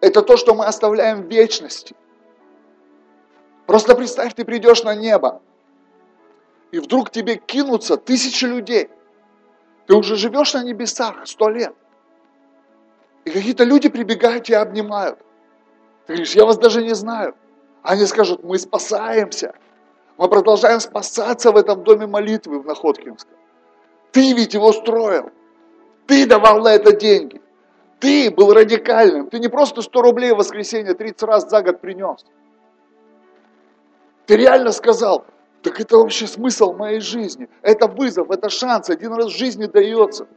Это то, что мы оставляем в вечности. Просто представь, ты придешь на небо, и вдруг тебе кинутся тысячи людей. Ты уже живешь на небесах сто лет. И какие-то люди прибегают тебя обнимают. Ты говоришь, я вас даже не знаю. Они скажут, мы спасаемся. Мы продолжаем спасаться в этом доме молитвы в Находкинском. Ты ведь его строил. Ты давал на это деньги. Ты был радикальным. Ты не просто 100 рублей в воскресенье 30 раз за год принес. Ты реально сказал, так это вообще смысл моей жизни. Это вызов, это шанс. Один раз в жизни дается.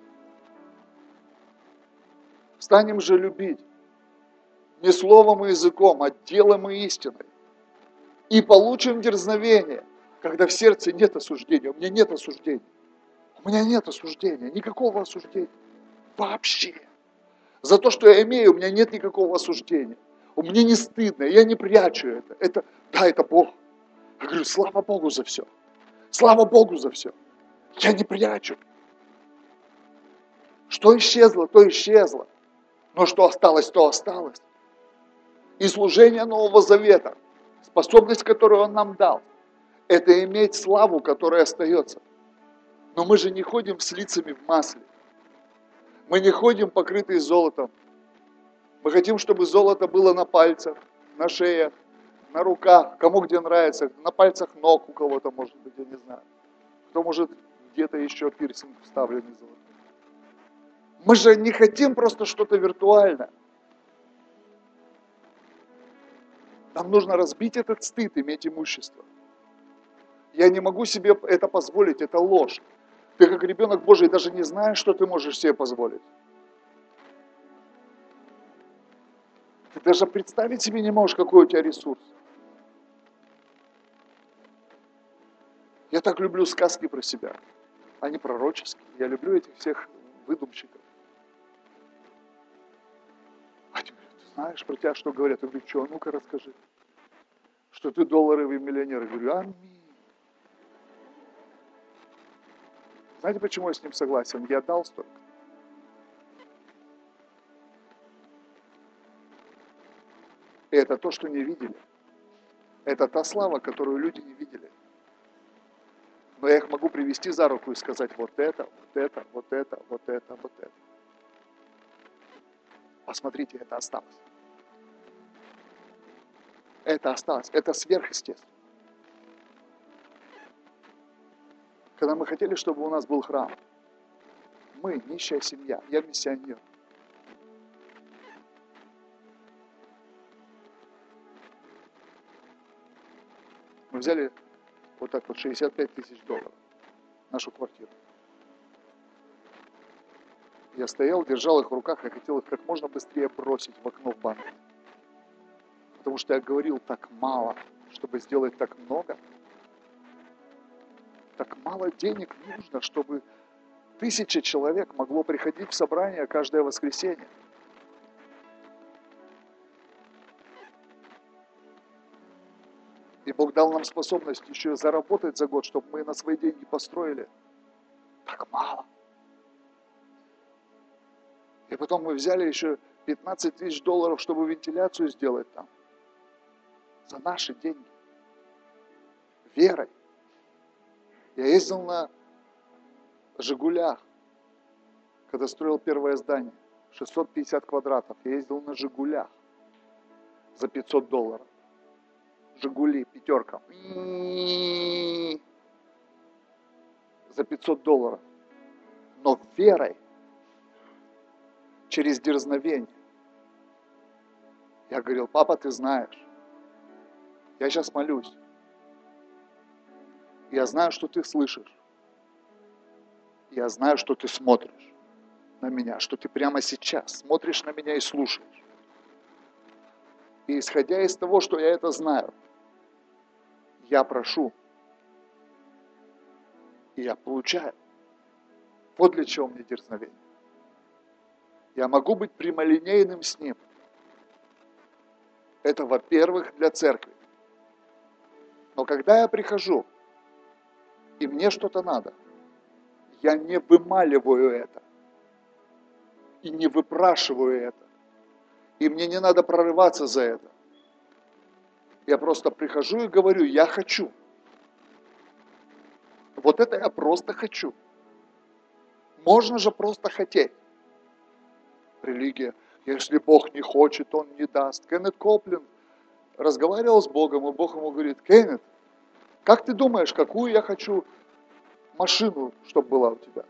Станем же любить. Не словом и языком, а делом и истиной. И получим дерзновение, когда в сердце нет осуждения. У меня нет осуждения. У меня нет осуждения, никакого осуждения. Вообще. За то, что я имею, у меня нет никакого осуждения. У меня не стыдно, я не прячу это. Это, да, это Бог. Я говорю, слава Богу за все. Слава Богу за все. Я не прячу. Что исчезло, то исчезло. Но что осталось, то осталось. И служение Нового Завета, способность, которую Он нам дал, это иметь славу, которая остается. Но мы же не ходим с лицами в масле. Мы не ходим покрытые золотом. Мы хотим, чтобы золото было на пальцах, на шее, на руках, кому где нравится, на пальцах ног у кого-то, может быть, я не знаю. Кто может где-то еще пирсинг вставленный золотой. Мы же не хотим просто что-то виртуальное. Нам нужно разбить этот стыд, иметь имущество. Я не могу себе это позволить, это ложь. Ты как ребенок Божий даже не знаешь, что ты можешь себе позволить. Ты даже представить себе не можешь, какой у тебя ресурс. Я так люблю сказки про себя. Они пророческие. Я люблю этих всех выдумщиков. А тебе, ты знаешь про тебя, что говорят? Я говорю, что, ну-ка расскажи. Что ты долларовый миллионер. Я говорю, аминь. Знаете, почему я с ним согласен? Я дал столько. И это то, что не видели. Это та слава, которую люди не видели. Но я их могу привести за руку и сказать вот это, вот это, вот это, вот это, вот это. Посмотрите, это осталось. Это осталось. Это сверхъестественно. Когда мы хотели, чтобы у нас был храм, мы нищая семья, я миссионер. Мы взяли вот так вот 65 тысяч долларов, нашу квартиру. Я стоял, держал их в руках, я хотел их как можно быстрее бросить в окно в банк. Потому что я говорил так мало, чтобы сделать так много. Так мало денег нужно, чтобы тысяча человек могло приходить в собрание каждое воскресенье. И Бог дал нам способность еще заработать за год, чтобы мы на свои деньги построили. Так мало. И потом мы взяли еще 15 тысяч долларов, чтобы вентиляцию сделать там. За наши деньги. Верой. Я ездил на «Жигулях», когда строил первое здание. 650 квадратов. Я ездил на «Жигулях» за 500 долларов. Жигули, пятерка. За 500 долларов. Но верой, через дерзновение. Я говорил, папа, ты знаешь, я сейчас молюсь. Я знаю, что ты слышишь. Я знаю, что ты смотришь на меня, что ты прямо сейчас смотришь на меня и слушаешь. И исходя из того, что я это знаю, я прошу, и я получаю. Вот для чего мне дерзновение. Я могу быть прямолинейным с Ним. Это, во-первых, для церкви. Но когда я прихожу, и мне что-то надо, я не вымаливаю это и не выпрашиваю это. И мне не надо прорываться за это. Я просто прихожу и говорю, я хочу. Вот это я просто хочу. Можно же просто хотеть. Религия. Если Бог не хочет, Он не даст. Кеннет Коплин разговаривал с Богом, и Бог ему говорит, Кеннет, как ты думаешь, какую я хочу машину, чтобы была у тебя?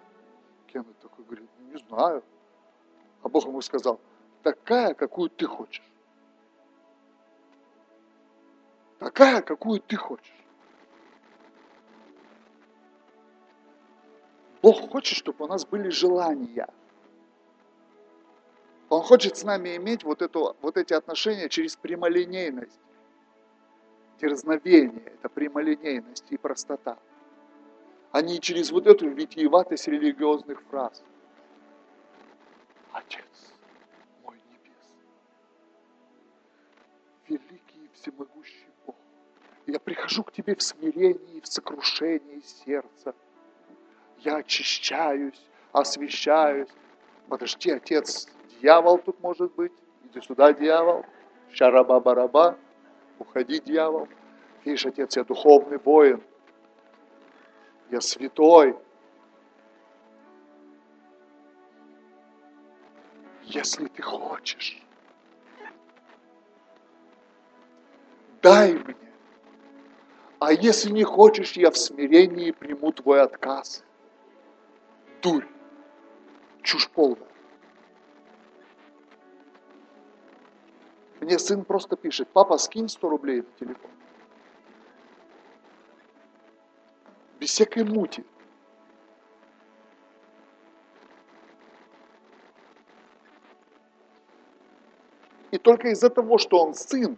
Кеннет такой говорит, не знаю. А Бог ему сказал, такая, какую ты хочешь. Такая, какую ты хочешь. Бог хочет, чтобы у нас были желания. Он хочет с нами иметь вот, эту, вот эти отношения через прямолинейность. Дерзновение – это прямолинейность и простота. Не через вот эту витиеватость религиозных фраз. Отец мой небес, великий всемогущий Бог, я прихожу к Тебе в смирении, в сокрушении сердца. Я очищаюсь, освещаюсь. Подожди, Отец, дьявол тут может быть. Иди сюда, дьявол. Шараба-бараба. Уходи, дьявол. Видишь, Отец, я духовный воин. Я святой. Если ты хочешь, дай мне. А если не хочешь, я в смирении приму твой отказ. Дурь. Чушь полная. Мне сын просто пишет, папа, скинь 100 рублей на телефон. Без всякой мути. И только из-за того, что он сын,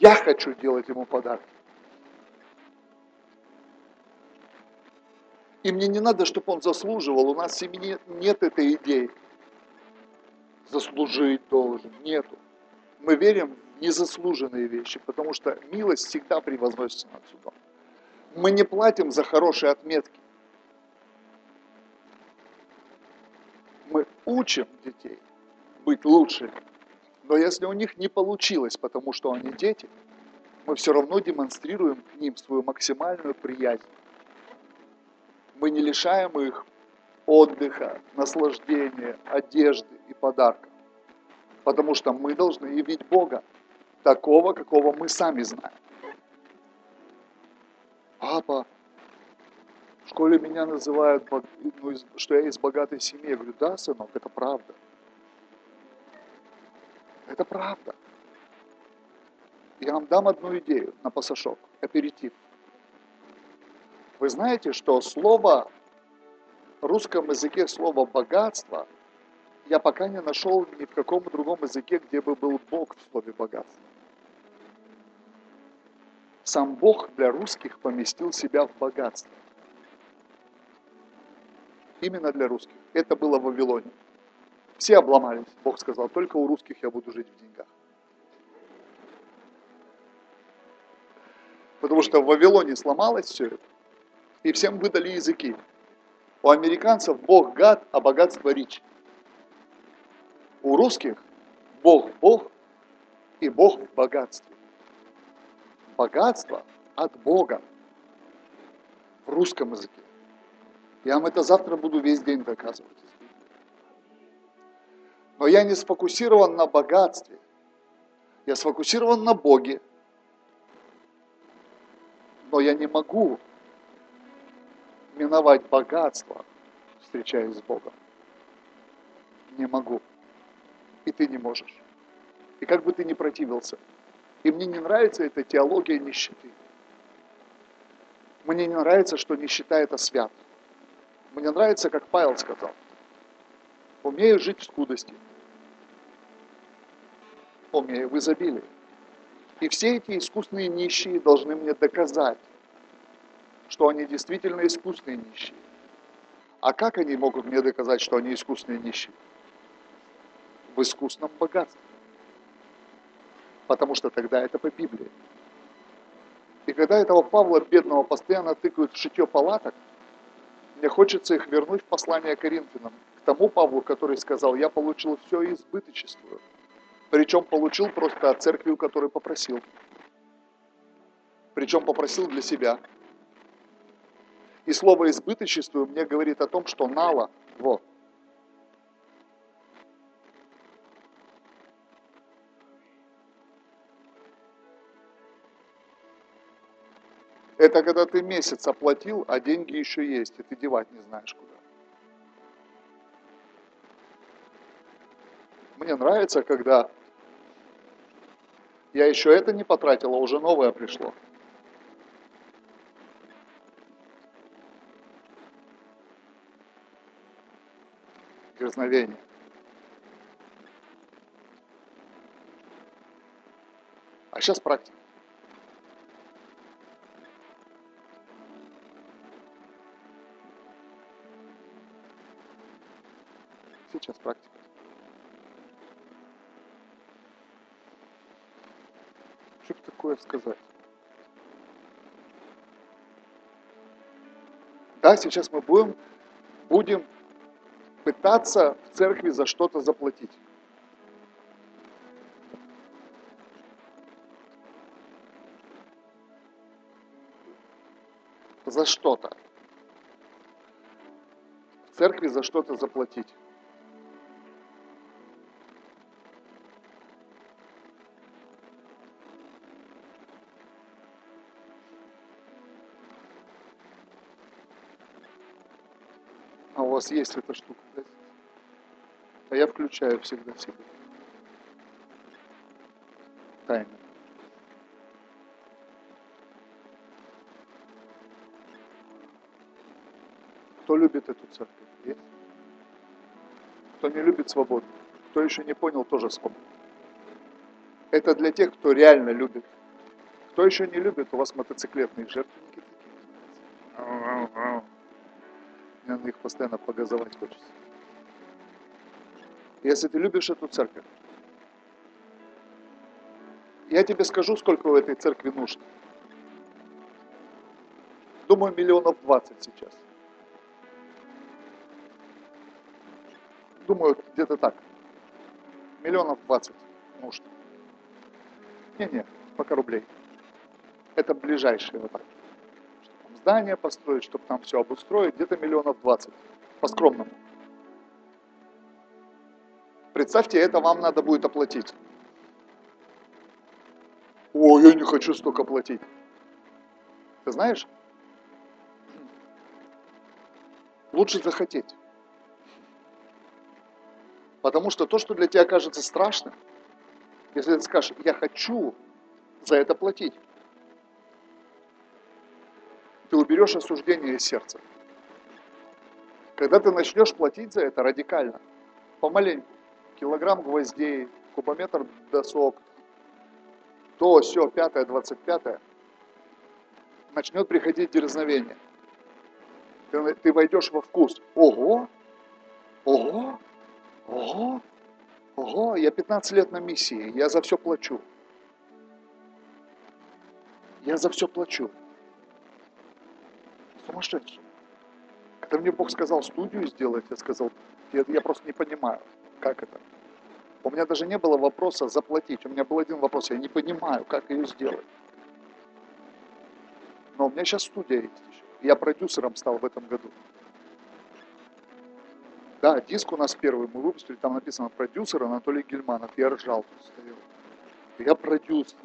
я хочу делать ему подарки. И мне не надо, чтобы он заслуживал. У нас в семье нет этой идеи. Заслужить должен. Нету. Мы верим в незаслуженные вещи, потому что милость всегда превозносится над судом. Мы не платим за хорошие отметки. Мы учим детей быть лучшими. Но если у них не получилось, потому что они дети, мы все равно демонстрируем к ним свою максимальную приязнь. Мы не лишаем их отдыха, наслаждения, одежды и подарков. Потому что мы должны явить Бога, такого, какого мы сами знаем. Папа, в школе меня называют, ну, что я из богатой семьи. Я говорю, да, сынок, это правда. Это правда. Я вам дам одну идею на пасашок, аперитив. Вы знаете, что слово, в русском языке слово «богатство» я пока не нашел ни в каком другом языке, где бы был Бог в слове «богатство». Сам Бог для русских поместил себя в богатство. Именно для русских. Это было в Вавилоне. Все обломались. Бог сказал, только у русских я буду жить в деньгах. Потому что в Вавилоне сломалось все это, и всем выдали языки. У американцев Бог гад, а богатство рич. У русских Бог Бог и Бог в богатстве. Богатство от Бога в русском языке. Я вам это завтра буду весь день доказывать. Но я не сфокусирован на богатстве. Я сфокусирован на Боге. Но я не могу миновать богатство, встречаясь с Богом. Не могу. И ты не можешь. И как бы ты ни противился. И мне не нравится эта теология нищеты. Мне не нравится, что нищета это свято. Мне нравится, как Павел сказал. Умею жить в скудости умею в изобилии. И все эти искусственные нищие должны мне доказать, что они действительно искусственные нищие. А как они могут мне доказать, что они искусственные нищие? В искусном богатстве. Потому что тогда это по Библии. И когда этого Павла бедного постоянно тыкают в шитье палаток, мне хочется их вернуть в послание Коринфянам, к тому Павлу, который сказал, я получил все и избыточествую. Причем получил просто от церкви, у которой попросил. Причем попросил для себя. И слово избыточествую мне говорит о том, что нало, вот, Это когда ты месяц оплатил, а деньги еще есть, и ты девать не знаешь куда. Мне нравится, когда я еще это не потратил, а уже новое пришло. Дерзновение. А сейчас практика. Сейчас практика. Что такое сказать? Да, сейчас мы будем, будем пытаться в церкви за что-то заплатить. За что-то. В церкви за что-то заплатить. Вас есть эта штука, да? А я включаю всегда себе. Таймер. Кто любит эту церковь? Есть? Кто не любит свободу? Кто еще не понял, тоже свободу. Это для тех, кто реально любит. Кто еще не любит, у вас мотоциклетные жертвенники на них постоянно погазовать хочется. Если ты любишь эту церковь, я тебе скажу, сколько в этой церкви нужно. Думаю, миллионов двадцать сейчас. Думаю, где-то так. Миллионов двадцать нужно. Не-не, пока рублей. Это ближайшие вот так здание построить, чтобы там все обустроить, где-то миллионов 20, по-скромному. Представьте, это вам надо будет оплатить. О, я не хочу столько платить. Ты знаешь? Лучше захотеть. Потому что то, что для тебя кажется страшным, если ты скажешь, я хочу за это платить, ты уберешь осуждение из сердца. Когда ты начнешь платить за это радикально, помаленьку, килограмм гвоздей, кубометр досок, то, все, пятое, двадцать пятое, начнет приходить дерзновение. Ты, ты войдешь во вкус. Ого, ого, ого, ого, я 15 лет на миссии, я за все плачу. Я за все плачу сумасшедший. Когда мне Бог сказал студию сделать, я сказал, я, я просто не понимаю, как это. У меня даже не было вопроса заплатить. У меня был один вопрос, я не понимаю, как ее сделать. Но у меня сейчас студия есть еще. Я продюсером стал в этом году. Да, диск у нас первый мы выпустили, там написано продюсер Анатолий Гельманов. Я ржал стоял. Я продюсер.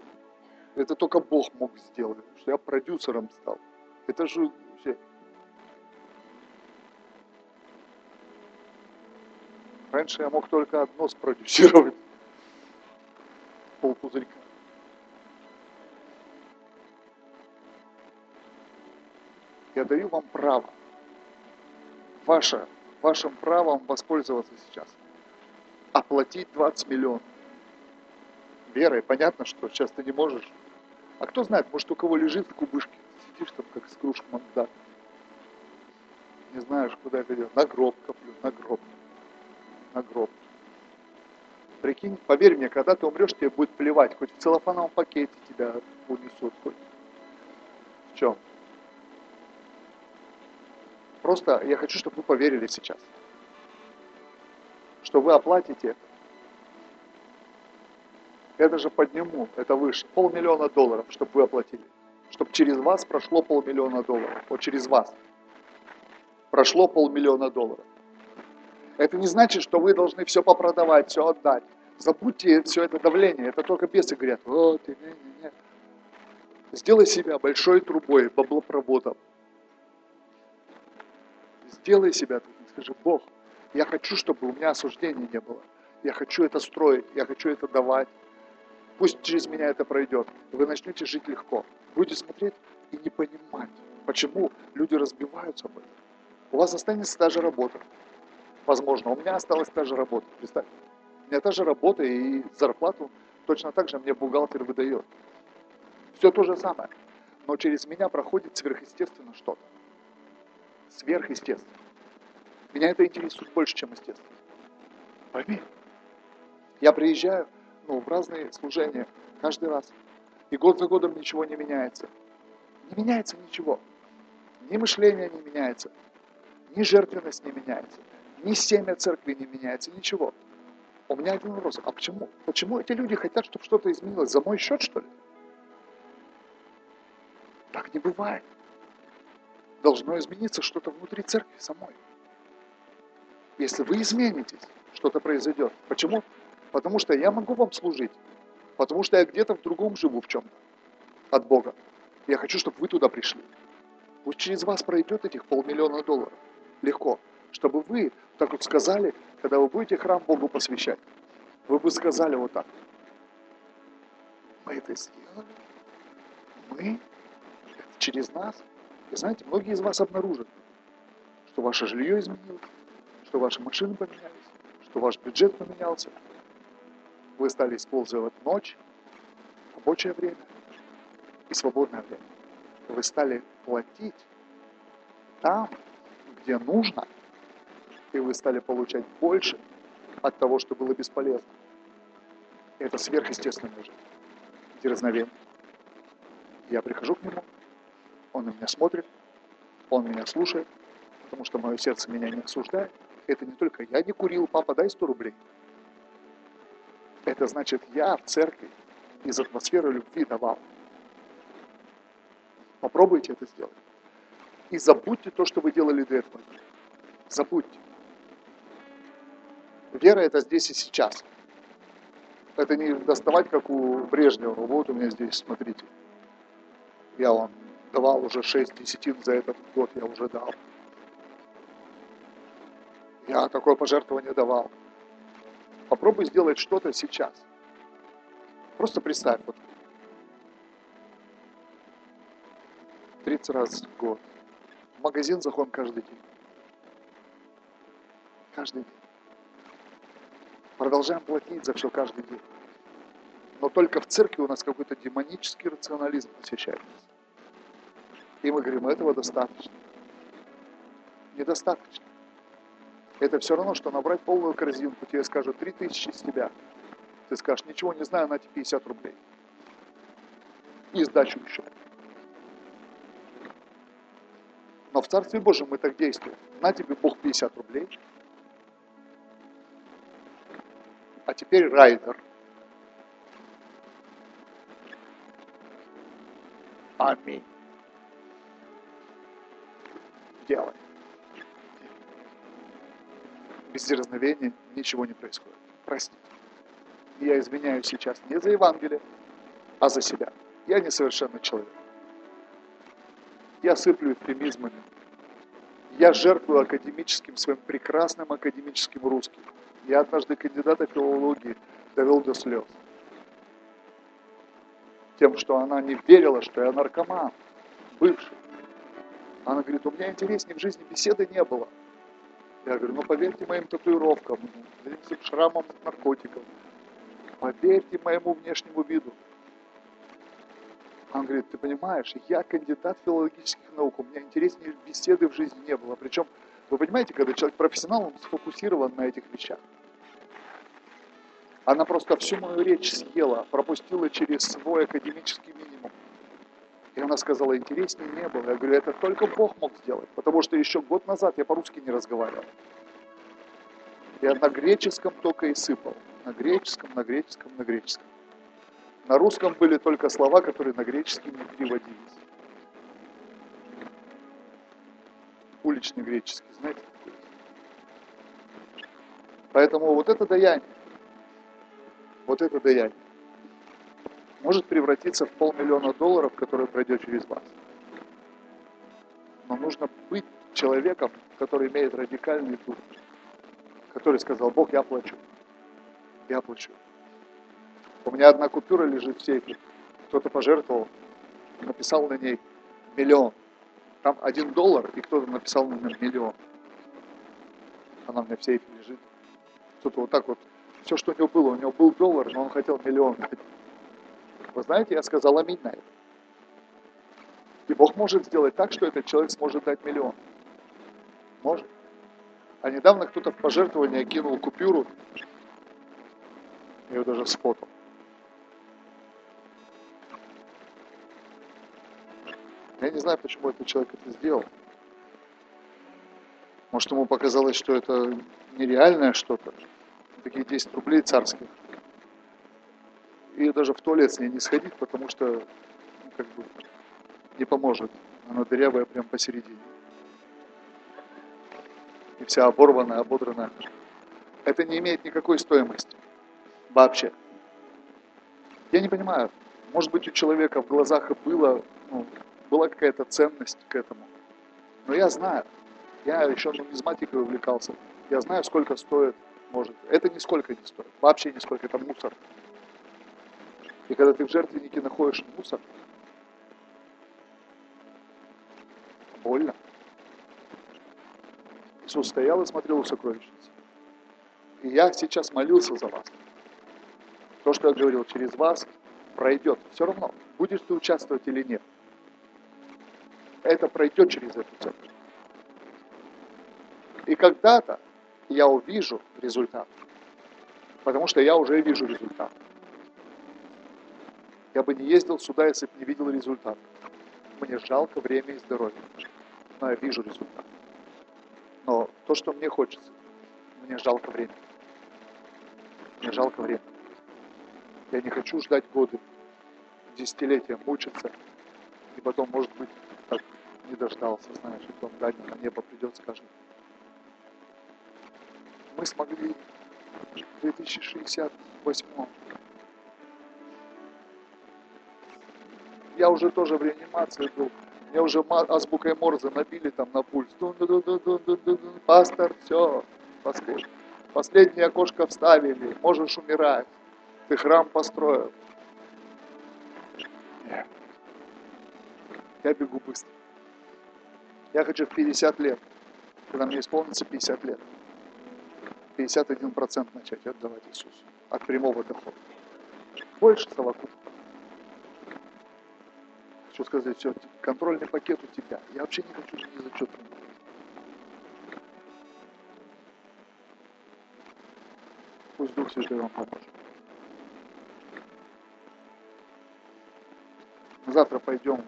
Это только Бог мог сделать, что я продюсером стал. Это же Раньше я мог только одно спродюсировать. Пол пузырька. Я даю вам право. Ваше, вашим правом воспользоваться сейчас. Оплатить 20 миллионов. Верой, понятно, что сейчас ты не можешь. А кто знает, может у кого лежит в кубышке сидишь там, как с кружкой мандат. Не знаешь, куда это идет. На гроб коплю, на гроб. На гроб. Прикинь, поверь мне, когда ты умрешь, тебе будет плевать, хоть в целлофановом пакете тебя унесут, хоть в чем. Просто я хочу, чтобы вы поверили сейчас, что вы оплатите это же подниму, это выше, полмиллиона долларов, чтобы вы оплатили. Чтобы через вас прошло полмиллиона долларов. Вот через вас прошло полмиллиона долларов. Это не значит, что вы должны все попродавать, все отдать. Забудьте все это давление. Это только бесы говорят, вот, не, не, не. Сделай себя большой трубой, баблопроводом. Сделай себя, скажи, Бог, я хочу, чтобы у меня осуждения не было. Я хочу это строить, я хочу это давать. Пусть через меня это пройдет. Вы начнете жить легко. Будете смотреть и не понимать, почему люди разбиваются об этом. У вас останется та же работа. Возможно, у меня осталась та же работа. Представьте. У меня та же работа и зарплату точно так же мне бухгалтер выдает. Все то же самое. Но через меня проходит сверхъестественно что-то. Сверхъестественно. Меня это интересует больше, чем естественно. Пойми. Я приезжаю, ну, в разные служения каждый раз. И год за годом ничего не меняется. Не меняется ничего. Ни мышление не меняется, ни жертвенность не меняется, ни семя церкви не меняется, ничего. У меня один вопрос. А почему? Почему эти люди хотят, чтобы что-то изменилось? За мой счет, что ли? Так не бывает. Должно измениться что-то внутри церкви самой. Если вы изменитесь, что-то произойдет. Почему? Потому что я могу вам служить. Потому что я где-то в другом живу в чем-то. От Бога. Я хочу, чтобы вы туда пришли. Пусть через вас пройдет этих полмиллиона долларов. Легко. Чтобы вы так вот сказали, когда вы будете храм Богу посвящать, вы бы сказали вот так. Мы это сделали. Мы. через нас. И знаете, многие из вас обнаружат, что ваше жилье изменилось, что ваши машины поменялись, что ваш бюджет поменялся, вы стали использовать ночь, рабочее время и свободное время. Вы стали платить там, где нужно, и вы стали получать больше от того, что было бесполезно. Это сверхъестественная жизнь. Дерзновение. Я прихожу к нему, он на меня смотрит, он меня слушает, потому что мое сердце меня не осуждает. Это не только я не курил, папа, дай 100 рублей. Это значит, я в церкви из атмосферы любви давал. Попробуйте это сделать. И забудьте то, что вы делали до этого. Забудьте. Вера это здесь и сейчас. Это не доставать, как у Брежнева. Вот у меня здесь, смотрите. Я вам давал уже 6 десятин за этот год, я уже дал. Я такое пожертвование давал. Попробуй сделать что-то сейчас. Просто представь, вот 30 раз в год. В магазин заходим каждый день. Каждый день. Продолжаем платить за все каждый день. Но только в церкви у нас какой-то демонический рационализм посещает нас. И мы говорим, этого достаточно. Недостаточно. Это все равно, что набрать полную корзинку, тебе скажут 3000 с тебя. Ты скажешь, ничего не знаю, на тебе 50 рублей. И сдачу еще. Но в Царстве Божьем мы так действуем. На тебе Бог 50 рублей. А теперь райдер. Аминь. Делай без дерзновения ничего не происходит. Простите. Я извиняюсь сейчас не за Евангелие, а за себя. Я несовершенный человек. Я сыплю эвфемизмами. Я жертвую академическим, своим прекрасным академическим русским. Я однажды кандидата филологии довел до слез. Тем, что она не верила, что я наркоман, бывший. Она говорит, у меня интереснее в жизни беседы не было. Я говорю, ну поверьте моим татуировкам, этим шрамам от наркотиков, поверьте моему внешнему виду. Он говорит, ты понимаешь, я кандидат филологических наук, у меня интереснее беседы в жизни не было. Причем, вы понимаете, когда человек профессионал, он сфокусирован на этих вещах. Она просто всю мою речь съела, пропустила через свой академический минимум. И она сказала, интереснее не было. Я говорю, это только Бог мог сделать, потому что еще год назад я по-русски не разговаривал. Я на греческом только и сыпал. На греческом, на греческом, на греческом. На русском были только слова, которые на греческий не переводились. Уличный греческий, знаете? Поэтому вот это даяние, вот это даяние может превратиться в полмиллиона долларов, который пройдет через вас. Но нужно быть человеком, который имеет радикальный дух, который сказал, Бог, я плачу, я плачу. У меня одна купюра лежит в сейфе, кто-то пожертвовал, написал на ней миллион. Там один доллар, и кто-то написал на нем миллион. Она у меня в сейфе лежит. Кто-то вот так вот, все, что у него было, у него был доллар, но он хотел миллион. Вы знаете, я сказал аминь на это. И Бог может сделать так, что этот человек сможет дать миллион. Может. А недавно кто-то в пожертвование кинул купюру, я ее даже сфотал. Я не знаю, почему этот человек это сделал. Может, ему показалось, что это нереальное что-то. Такие 10 рублей царских и даже в туалет с ней не сходить, потому что ну, как бы не поможет. Она дырявая прям посередине. И вся оборванная, ободранная. Это не имеет никакой стоимости. Вообще. Я не понимаю, может быть у человека в глазах и было, ну, была какая-то ценность к этому. Но я знаю, я еще нумизматикой увлекался. Я знаю, сколько стоит, может. Это нисколько не стоит. Вообще нисколько, это мусор. И когда ты в жертвеннике находишь мусор, больно. Иисус стоял и смотрел у сокровищницы. И я сейчас молился за вас. То, что я говорил, через вас пройдет. Все равно, будешь ты участвовать или нет. Это пройдет через эту церковь. И когда-то я увижу результат. Потому что я уже вижу результат. Я бы не ездил сюда, если бы не видел результат. Мне жалко время и здоровье. Но я вижу результат. Но то, что мне хочется, мне жалко время. Мне жалко время. Я не хочу ждать годы, десятилетия мучиться, и потом, может быть, так не дождался, знаешь, и потом дальше на небо придет, скажет. Мы смогли в 2068 я уже тоже в реанимации был. Мне уже азбукой Морзе набили там на пульс. Пастор, все, последнее окошко вставили, можешь умирать. Ты храм построил. Я бегу быстро. Я хочу в 50 лет, когда мне исполнится 50 лет, 51% начать отдавать Иисусу от прямого дохода. Больше совокупно хочу сказать, все, контрольный пакет у тебя. Я вообще не хочу ни за что Пусть Дух Святой вам поможет. Завтра пойдем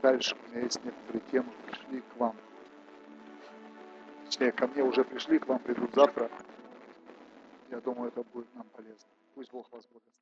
дальше. У меня есть некоторые темы, пришли к вам. Точнее, ко мне уже пришли, к вам придут завтра. Я думаю, это будет нам полезно. Пусть Бог вас благословит.